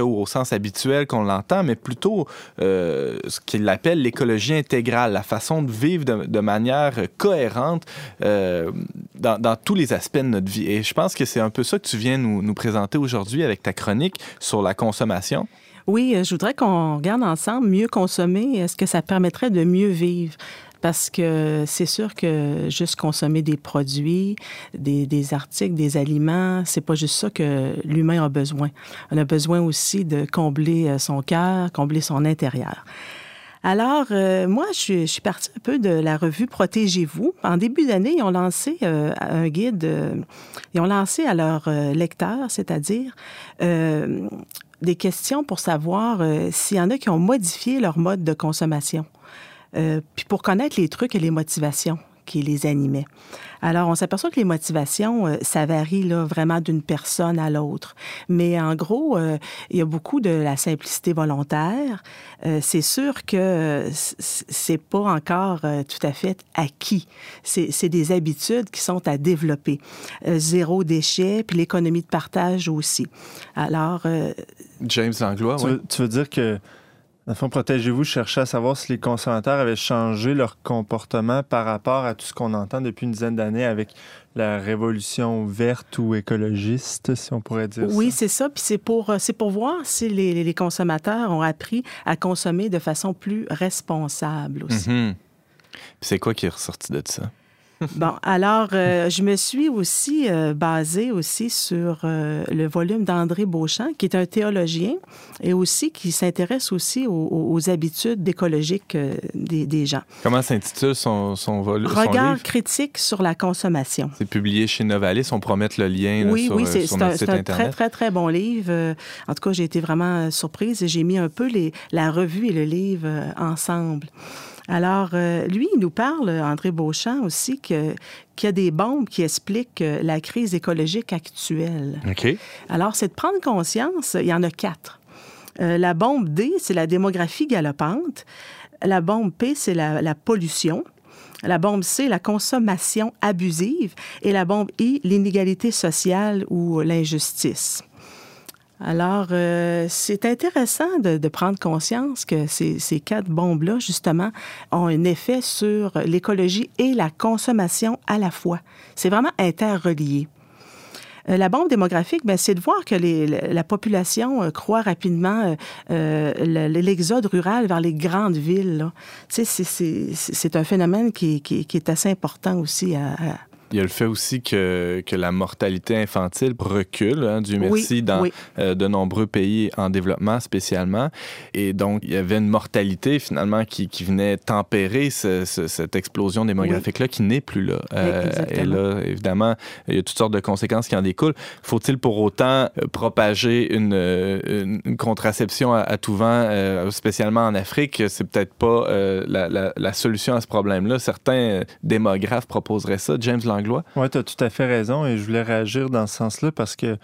ou au sens habituel qu'on l'entend, mais plutôt euh, ce qu'il appelle l'écologie intégrale, la façon de vivre de, manière cohérente euh, dans, tous les aspects de notre vie. Et je pense que c'est un peu ça que tu viens nous, nous présenter aujourd'hui avec ta chronique sur la consommation. Oui, euh, je voudrais qu'on regarde ensemble mieux consommer. Est-ce que ça permettrait de mieux vivre? Parce que c'est sûr que juste consommer des produits, des, articles, des aliments, c'est pas juste ça que l'humain a besoin. On a besoin aussi de combler euh, son cœur, combler son intérieur. Alors, euh, moi, je, suis partie un peu de la revue Protégez-vous. En début d'année, ils ont lancé euh, un guide, ils ont lancé à leurs lecteurs, c'est-à-dire des questions pour savoir s'il y en a qui ont modifié leur mode de consommation. Euh, puis pour connaître les trucs et les motivations qui les animaient. Alors, on s'aperçoit que les motivations, euh, ça varie là, vraiment d'une personne à l'autre. Mais en gros, euh, il y a beaucoup de la simplicité volontaire. c'est sûr que c'est pas encore tout à fait acquis. C'est des habitudes qui sont à développer. zéro déchet, puis l'économie de partage aussi. Alors... James Langlois, tu, tu veux dire que dans fond, Protégez-vous cherchait à savoir si les consommateurs avaient changé leur comportement par rapport à tout ce qu'on entend depuis une dizaine d'années avec la révolution verte ou écologiste, si on pourrait dire oui, c'est ça. Puis c'est pour, euh, c'est pour voir si les, les, consommateurs ont appris à consommer de façon plus responsable aussi. Mm-hmm. c'est quoi qui est ressorti de ça? Bon, alors, euh, je me suis aussi euh, basée aussi sur euh, le volume d'André Beauchamp, qui est un théologien et aussi qui s'intéresse aussi aux, habitudes écologiques des, gens. Comment s'intitule son, son, volume? Regard critique sur la consommation. C'est publié chez Novalis. On promet le lien oui, sur, oui, c'est, c'est un, un très, très, très bon livre. En tout cas, j'ai été vraiment surprise et j'ai mis un peu les, la revue et le livre ensemble. Alors, euh, lui, il nous parle, André Beauchamp aussi, qu'il y a des bombes qui expliquent euh, la crise écologique actuelle. OK. Alors, c'est de prendre conscience, il y en a quatre. Euh, la bombe D, c'est la démographie galopante. La bombe P, c'est la, la pollution. La bombe C, la consommation abusive. Et la bombe I, l'inégalité sociale ou l'injustice. Alors, euh, c'est intéressant de, prendre conscience que ces, quatre bombes-là, justement, ont un effet sur l'écologie et la consommation à la fois. C'est vraiment interrelié. Euh, la bombe démographique, ben, c'est de voir que la population euh, croît rapidement l'exode rural vers les grandes villes. C'est un phénomène qui, est assez important aussi à, il y a le fait aussi que, que la mortalité infantile recule, hein, Dieu merci, dans euh, de nombreux pays en développement spécialement. Et donc, il y avait une mortalité finalement qui, qui venait tempérer cette explosion démographique-là qui n'est plus là. Euh, et là, évidemment, il y a toutes sortes de conséquences qui en découlent. Faut-il pour autant euh, propager une, une contraception à, tout vent, spécialement en Afrique? C'est peut-être pas la, la, la, solution à ce problème-là. Certains démographes proposeraient ça. James Lang oui, tu as tout à fait raison et je voulais réagir dans ce sens-là parce que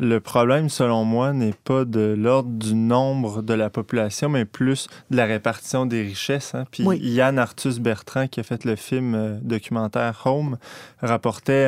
le problème, selon moi, n'est pas de l'ordre du nombre de la population, mais plus de la répartition des richesses. Hein. Puis Yann Arthus Bertrand, qui a fait le film euh, documentaire Home, rapportait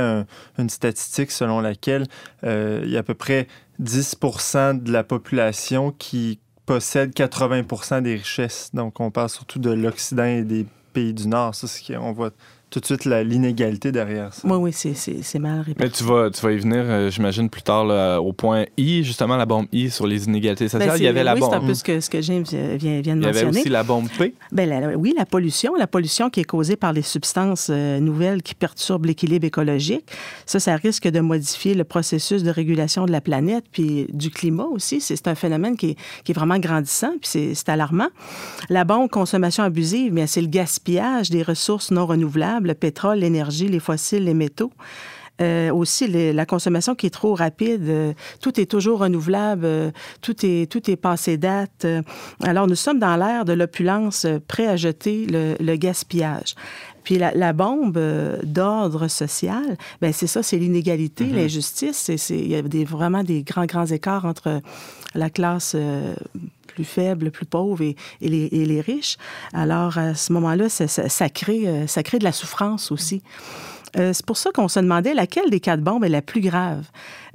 une statistique selon laquelle euh, il y a à peu près 10% de la population qui possède 80% des richesses. Donc, on parle surtout de l'Occident et des pays du Nord. Ça, c'est ce qu'on voit tout de suite la- l'inégalité derrière ça. Oui, oui, c'est- mal réparti. Mais tu vas, tu vas y venir, euh, j'imagine, plus tard là, au point I, justement, la bombe I sur les inégalités Ben, sociales. il y avait la oui, c'est un bombe. peu ce que, ce que James vient, vient de Il y avait mentionner. aussi la bombe P. Ben, la- oui, la pollution, la pollution qui est causée par les substances euh, nouvelles qui perturbent l'équilibre écologique, ça, ça risque de modifier le processus de régulation de la planète, puis du climat aussi. C'est un phénomène qui est, qui est vraiment grandissant, puis c'est alarmant. La bombe consommation abusive, bien, c'est le gaspillage des ressources non renouvelables, le pétrole, l'énergie, les fossiles, les métaux. Euh, aussi les- la consommation qui est trop rapide. euh, tout est toujours renouvelable. euh, tout est tout est passé date. alors nous sommes dans l'ère de l'opulence, prêt à jeter le, le gaspillage. Puis la, la bombe d'ordre social, ben c'est ça, c'est l'inégalité, l'injustice. C'est- c'est- Il y a des, vraiment des grands, grands écarts entre la classe plus faible, plus pauvre et, les, riches. Alors, à ce moment-là, ça crée, euh, ça crée de la souffrance aussi. Euh, c'est pour ça qu'on se demandait laquelle des quatre bombes est la plus grave.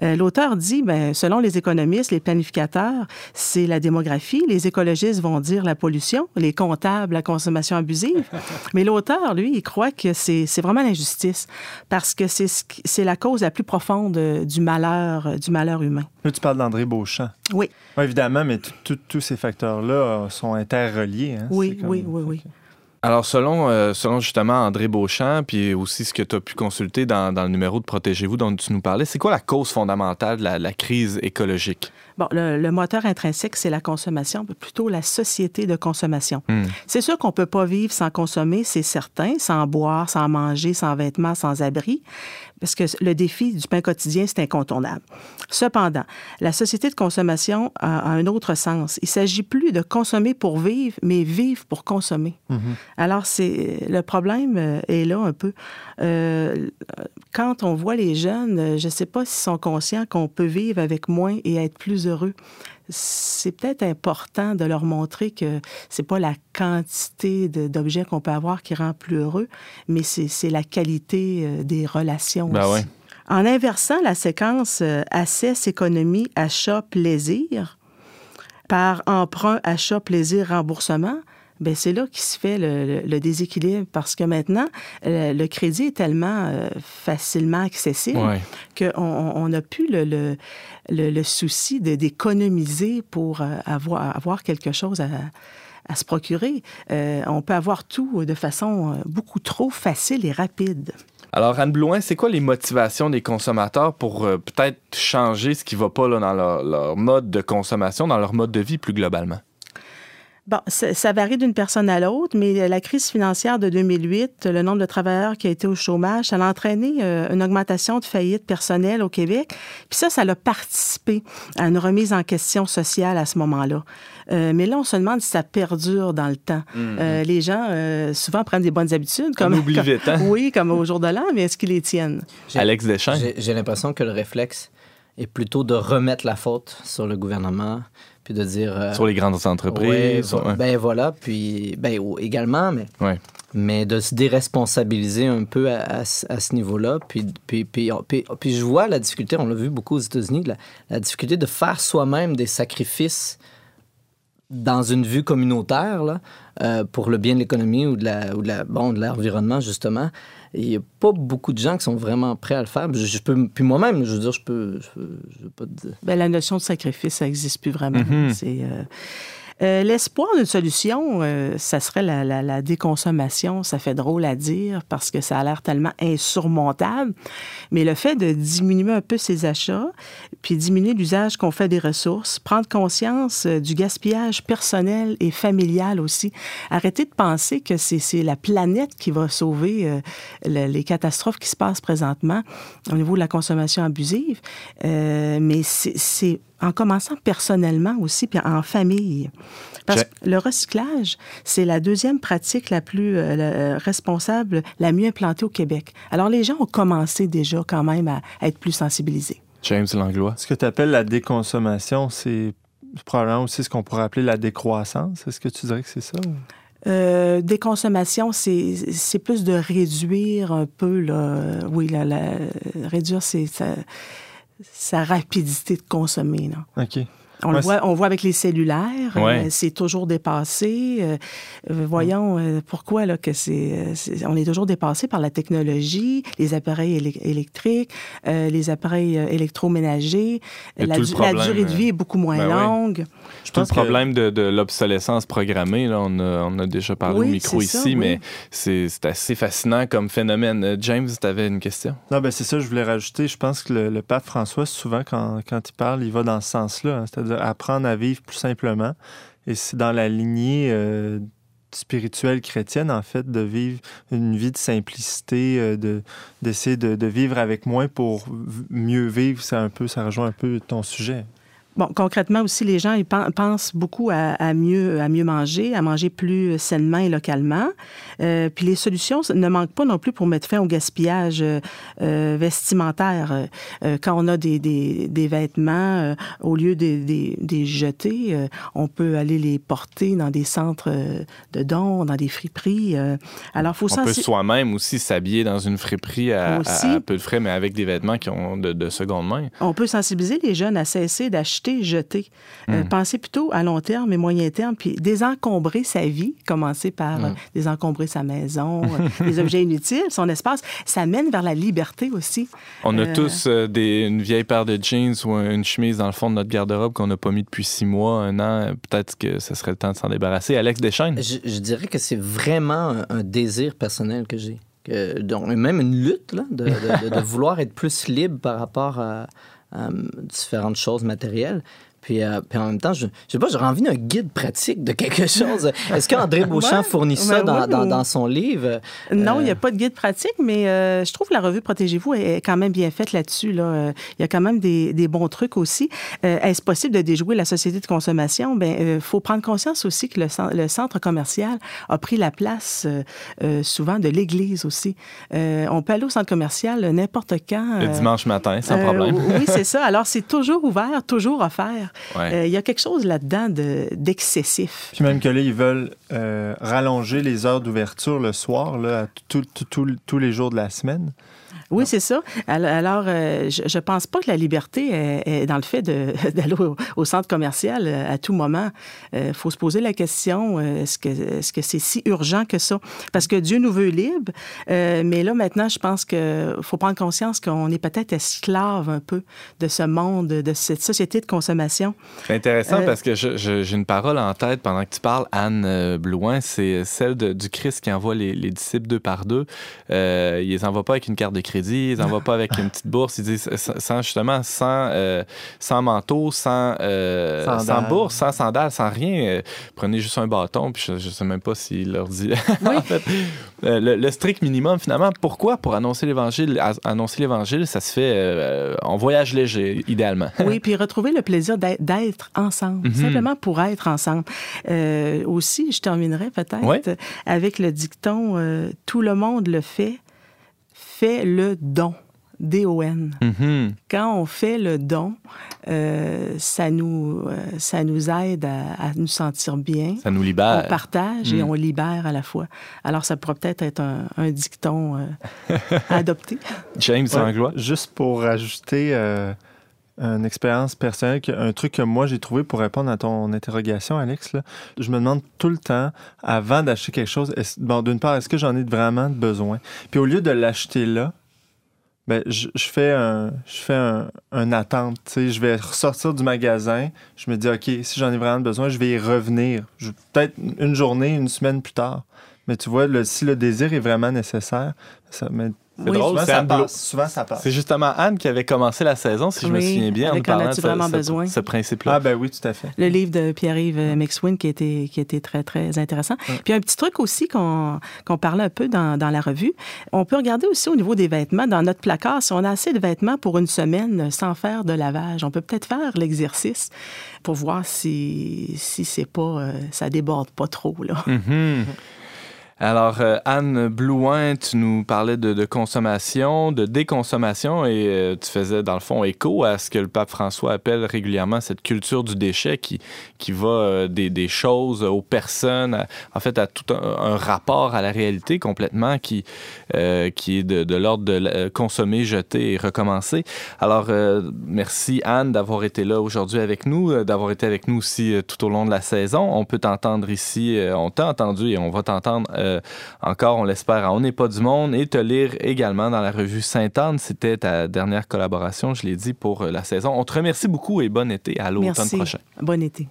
Euh, L'auteur dit, ben, selon les économistes, les planificateurs, c'est la démographie. Les écologistes vont dire la pollution, les comptables, la consommation abusive. Mais l'auteur, lui, il croit que c'est vraiment l'injustice parce que c'est ce la cause la plus profonde euh, du malheur, du malheur humain. Là, tu parles d'André Beauchamp. Oui. Évidemment, mais tous ces facteurs-là sont interreliés. hein. Oui, comme- oui, oui, oui. Alors, selon, euh, selon justement André Beauchamp, puis aussi ce que tu as pu consulter dans, dans le numéro de Protégez-vous dont tu nous parlais, c'est quoi la cause fondamentale de la, la crise écologique? Bon, le, le moteur intrinsèque, c'est la consommation, mais plutôt la société de consommation. Hmm. C'est sûr qu'on peut pas vivre sans consommer, c'est certain, sans boire, sans manger, sans vêtements, sans abri, parce que le défi du pain quotidien, c'est incontournable. Cependant, la société de consommation a, a un autre sens. Il s'agit plus de consommer pour vivre, mais vivre pour consommer. Alors, c'est le problème euh, est là un peu. Euh, quand on voit les jeunes, euh, je ne sais pas s'ils sont conscients qu'on peut vivre avec moins et être plus heureux. C'est peut-être important de leur montrer que c'est pas la quantité d'objets qu'on peut avoir qui rend plus heureux, mais c'est la qualité euh, des relations. Ben aussi. ouais. En inversant la séquence euh, assesse, économie, achat, plaisir par emprunt, achat, plaisir, remboursement, ben c'est là qui se fait le, le- le déséquilibre parce que maintenant, le crédit est tellement euh, facilement accessible Ouais. qu'on on n'a plus le, souci d'économiser pour euh, avoir, avoir quelque chose à, à se procurer. Euh, on peut avoir tout de façon beaucoup trop facile et rapide. Alors, Anne Blouin, c'est quoi les motivations des consommateurs pour euh, peut-être changer ce qui va pas là, dans leur, leur mode de consommation, dans leur mode de vie plus globalement? Bon, ça, ça varie d'une personne à l'autre, mais la crise financière de 2008, le nombre de travailleurs qui a été au chômage, ça a entraîné euh, une augmentation de faillites personnelles au Québec. Puis ça, ça a participé à une remise en question sociale à ce moment-là. Euh, mais là, on se demande si ça perdure dans le temps. Euh, les gens, euh, souvent, prennent des bonnes habitudes. On Comme, oublie comme- vite, hein? Oui, comme au jour de l'an, mais est-ce qu'ils les tiennent? Alex Deschamps? J'ai l'impression que le réflexe est plutôt de remettre la faute sur le gouvernement, puis de dire... euh, Sur les grandes ouais, entreprises? ouais. Ben voilà, puis ben, également, mais, Ouais. mais de se déresponsabiliser un peu à, à ce- à ce niveau-là. Puis, puis, puis, puis, puis je vois la difficulté, on l'a vu beaucoup aux États-Unis, la, la difficulté de faire soi-même des sacrifices dans une vue communautaire là, euh, pour le bien de l'économie ou de la, ou de la bon de l'environnement justement il n'y a pas beaucoup de gens qui sont vraiment prêts à le faire je, je peux puis moi-même je veux dire je peux je, peux- je pas te dire Ben, la notion de sacrifice, ça n'existe plus vraiment. Mhm. C'est euh, euh, l'espoir d'une solution, euh, ça serait la, déconsommation. Ça fait drôle à dire parce que ça a l'air tellement insurmontable. Mais le fait de diminuer un peu ses achats, puis diminuer l'usage qu'on fait des ressources, prendre conscience euh, du gaspillage personnel et familial aussi. Arrêter de penser que c'est la planète qui va sauver le- les catastrophes qui se passent présentement au niveau de la consommation abusive. Mais c'est en commençant personnellement aussi, puis en famille. Parce que le recyclage, c'est la deuxième pratique la plus euh, la- euh, responsable, la mieux implantée au Québec. Alors, les gens ont commencé déjà quand même à, à être plus sensibilisés. James Langlois? Ce que tu appelles la déconsommation, c'est probablement aussi ce qu'on pourrait appeler la décroissance. Est-ce que tu dirais que c'est ça? Euh, déconsommation, c'est c'est plus de réduire un peu, là, oui, la, la- réduire ses- sa, rapidité de consommer. Là. OK. On, le voit, on voit avec les cellulaires, Ouais. euh, c'est toujours dépassé. Euh, euh, voyons euh, pourquoi là, que c'est, on est toujours dépassé par la technologie, les appareils éle- électriques, les appareils électroménagers. La, du- durée de vie est beaucoup moins ben oui. Je Tout le pense que- problème de, de l'obsolescence programmée, là, on, a, on a déjà parlé Oui, au micro ça, ici, oui. mais c'est assez fascinant comme phénomène. Euh, James, tu avais une question? Non, ben c'est ça, je voulais rajouter. Je pense que le, le pape François, souvent, quand, quand il parle, il va dans ce sens-là, hein, c'est-à-dire apprendre à vivre plus simplement. Et c'est dans la lignée euh, spirituelle chrétienne, en fait, de vivre une vie de simplicité, euh, de, d'essayer de, de vivre avec moins pour mieux vivre. C'est un peu, ça rejoint un peu ton sujet. Bon, concrètement aussi, les gens ils pensent beaucoup à, à mieux, à mieux manger, à manger plus sainement et localement. Euh, puis les solutions ne manquent pas non plus pour mettre fin au gaspillage euh, euh, vestimentaire. Euh, quand on a des, des, des vêtements, au lieu de des, des jeter, on peut aller les porter dans des centres de dons, dans des friperies. alors, faut On peut soi-même aussi s'habiller dans une friperie à, Aussi. à- à peu de frais, mais avec des vêtements qui ont de, de seconde main. On peut sensibiliser les jeunes à cesser d'acheter, jeter. Euh, Mm. penser plutôt à long terme et moyen terme, puis désencombrer sa vie, commencer par Mm. euh, désencombrer sa maison, euh, des objets inutiles, son espace. Ça mène vers la liberté aussi. On a tous euh, des, une vieille paire de jeans ou une chemise dans le fond de notre garde-robe qu'on n'a pas mis depuis six mois, un an. Peut-être que ce serait le temps de s'en débarrasser. Alex Deschaines? Je, je dirais que c'est vraiment un, un désir personnel que j'ai. Que, donc, même une lutte là, de, de- de- de vouloir être plus libre par rapport à, différentes choses matérielles. Puis, euh, puis en même temps, je, je sais pas, j'aurais envie d'un guide pratique de quelque chose. Est-ce qu'André Beauchamp Ouais, fournit ça ben dans, oui, dans- son livre? Non, Euh, il n'y a pas de guide pratique, mais euh, je trouve que la revue Protégez-vous est quand même bien faite là-dessus. Là. Euh, Il y a quand même des, des bons trucs aussi. Euh, Est-ce possible de déjouer la société de consommation? Ben, euh, faut prendre conscience aussi que le, le centre commercial a pris la place euh, euh, souvent de l'Église aussi. Euh, on peut aller au centre commercial n'importe quand. Le euh, dimanche matin, sans euh, problème. oui, c'est ça. Alors, c'est toujours ouvert, toujours offert. Ouais. Euh, Il y a quelque chose là-dedans de- d'excessif. Puis même que là, ils veulent euh, rallonger les heures d'ouverture le soir, là, à tout- tout- tout- tous les jours de la semaine. Oui, c'est ça. Al- Alors, euh, je, je pense pas que la liberté est, est dans le fait d'aller au, au centre commercial euh, à tout moment. Il faut se poser la question euh, est-ce que c'est si urgent que ça? Parce que Dieu nous veut libres, euh, mais là maintenant, je pense que faut prendre conscience qu'on est peut-être esclave un peu de ce monde, de cette société de consommation. C'est intéressant Euh, parce que j'ai une parole en tête pendant que tu parles, Anne euh, Blouin. C'est celle de- du Christ qui envoie les, les disciples deux par deux. Euh, il les envoie pas avec une carte de crédit, il les envoie pas avec une petite bourse. Il dit sans, sans- justement sans, euh, sans manteau, sans, euh, sans bourse, sans sandales, sans rien. Euh, prenez juste un bâton. Puis je, je sais même pas s'il leur dit. en fait, euh, le, le strict minimum, finalement, pourquoi? Pour annoncer l'évangile, annoncer l'évangile, ça se fait euh, en voyage léger, idéalement. Oui, puis retrouver le plaisir d'être- ensemble, Mhm. simplement pour être ensemble. Euh, aussi, je terminerai peut-être avec le dicton euh, Tout le monde le fait, fait le don. D-O-N. Mhm. Quand on fait le don, euh, ça, nous, euh, ça nous aide à, à nous sentir bien. Ça nous libère. On partage et Mm. on libère à la fois. Alors, ça pourrait peut-être être un, un dicton euh, adopté. James Ouais, Langlois. Juste pour ajouter euh, une expérience personnelle, un truc que moi j'ai trouvé pour répondre à ton interrogation, Alex. je me demande tout le temps, avant d'acheter quelque chose, d'une part, est-ce que j'en ai vraiment besoin? Puis au lieu de l'acheter là, ben, je, fais un, je fais un, un attente. Je vais ressortir du magasin. Je me dis, OK, si j'en ai vraiment besoin, je vais y revenir. Peut-être une journée, une semaine plus tard. Mais tu vois, si le désir est vraiment nécessaire, ça, mais C'est drôle, souvent, c'est ça Anne passe. Souvent, ça passe. C'est justement Anne qui avait commencé la saison, si je me Oui, souviens bien, en avec nous parlant de vraiment ce- besoin? ce principe-là. Ah, ben oui, tout à fait. le livre de Pierre-Yves euh, McSween qui était, qui était très, très intéressant. Puis un petit truc aussi qu'on qu'on parlait un peu dans, dans la revue, on peut regarder aussi au niveau des vêtements. Dans notre placard, si on a assez de vêtements pour une semaine sans faire de lavage, on peut peut-être faire l'exercice pour voir si, si c'est pas, euh, ça déborde pas trop. Là. Mhm. Alors, euh, Anne Blouin, tu nous parlais de, consommation, de déconsommation, et euh, tu faisais, dans le fond, écho à ce que le pape François appelle régulièrement cette culture du déchet qui, qui va euh, des, choses aux personnes, en fait, à tout un, rapport à la réalité complètement qui, qui est de, de l'ordre de consommer, jeter et recommencer. Alors, merci Anne d'avoir été là aujourd'hui avec nous, d'avoir été avec nous aussi tout au long de la saison. On peut t'entendre ici, on t'a entendu et on va t'entendre euh, encore, on l'espère, à On n'est pas du monde et te lire également dans la revue Sainte-Anne. C'était ta dernière collaboration, je l'ai dit, pour euh, la saison. On te remercie beaucoup et bon été à l'automne prochain. Bon été.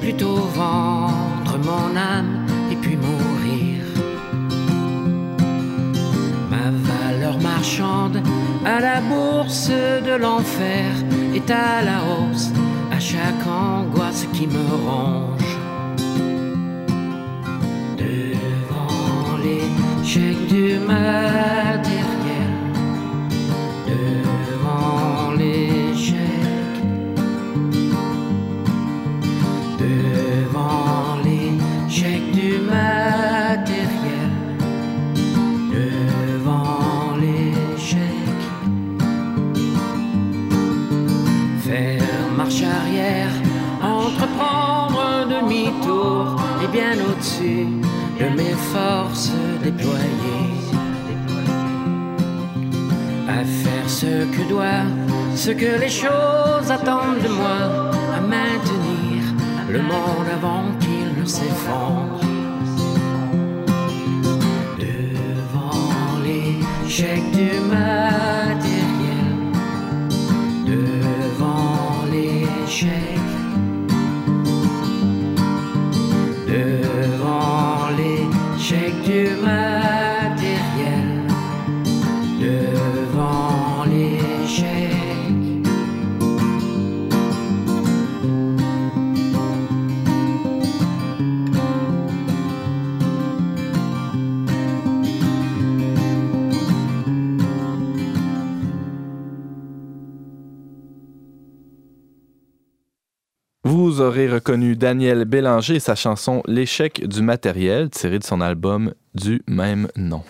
Plutôt vendre mon âme et puis mourir. Ma valeur marchande à la bourse de l'enfer est à la hausse à chaque angoisse qui me ronge. Devant l'échec du matériel, forces déployées. À faire ce que doit, ce que les choses attendent de moi, à maintenir le monde avant qu'il ne s'effondre. Devant l'échec du matériel, devant l'échec, Vous aurez reconnu Daniel Bélanger et sa chanson L'échec du matériel, tirée de son album du même nom.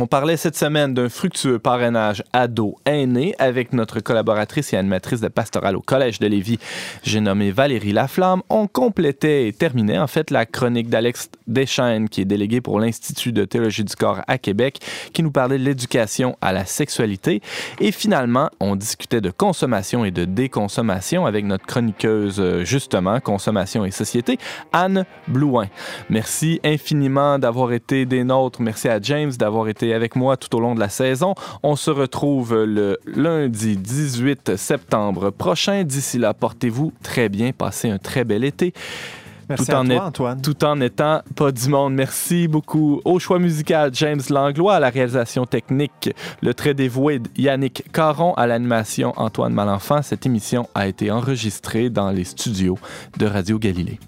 On parlait cette semaine d'un fructueux parrainage ado aîné avec notre collaboratrice et animatrice de pastorale au Collège de Lévis. J'ai nommé Valérie Laflamme. On complétait et terminait en fait la chronique d'Alex Deschaines, qui est délégué pour l'Institut de théologie du corps à Québec, qui nous parlait de l'éducation à la sexualité. Et finalement, on discutait de consommation et de déconsommation avec notre chroniqueuse, euh, justement, consommation et société, Anne Blouin. Merci infiniment d'avoir été des nôtres. Merci à James d'avoir été avec moi tout au long de la saison. On se retrouve le lundi 18 septembre prochain. D'ici là, portez-vous très bien. Passez un très bel été. Merci Tout à en toi, est- Antoine. Tout en étant pas du monde. Merci beaucoup au choix musical James Langlois, à la réalisation technique, le très dévoué Yannick Caron, à l'animation Antoine Malenfant. Cette émission a été enregistrée dans les studios de Radio Galilée.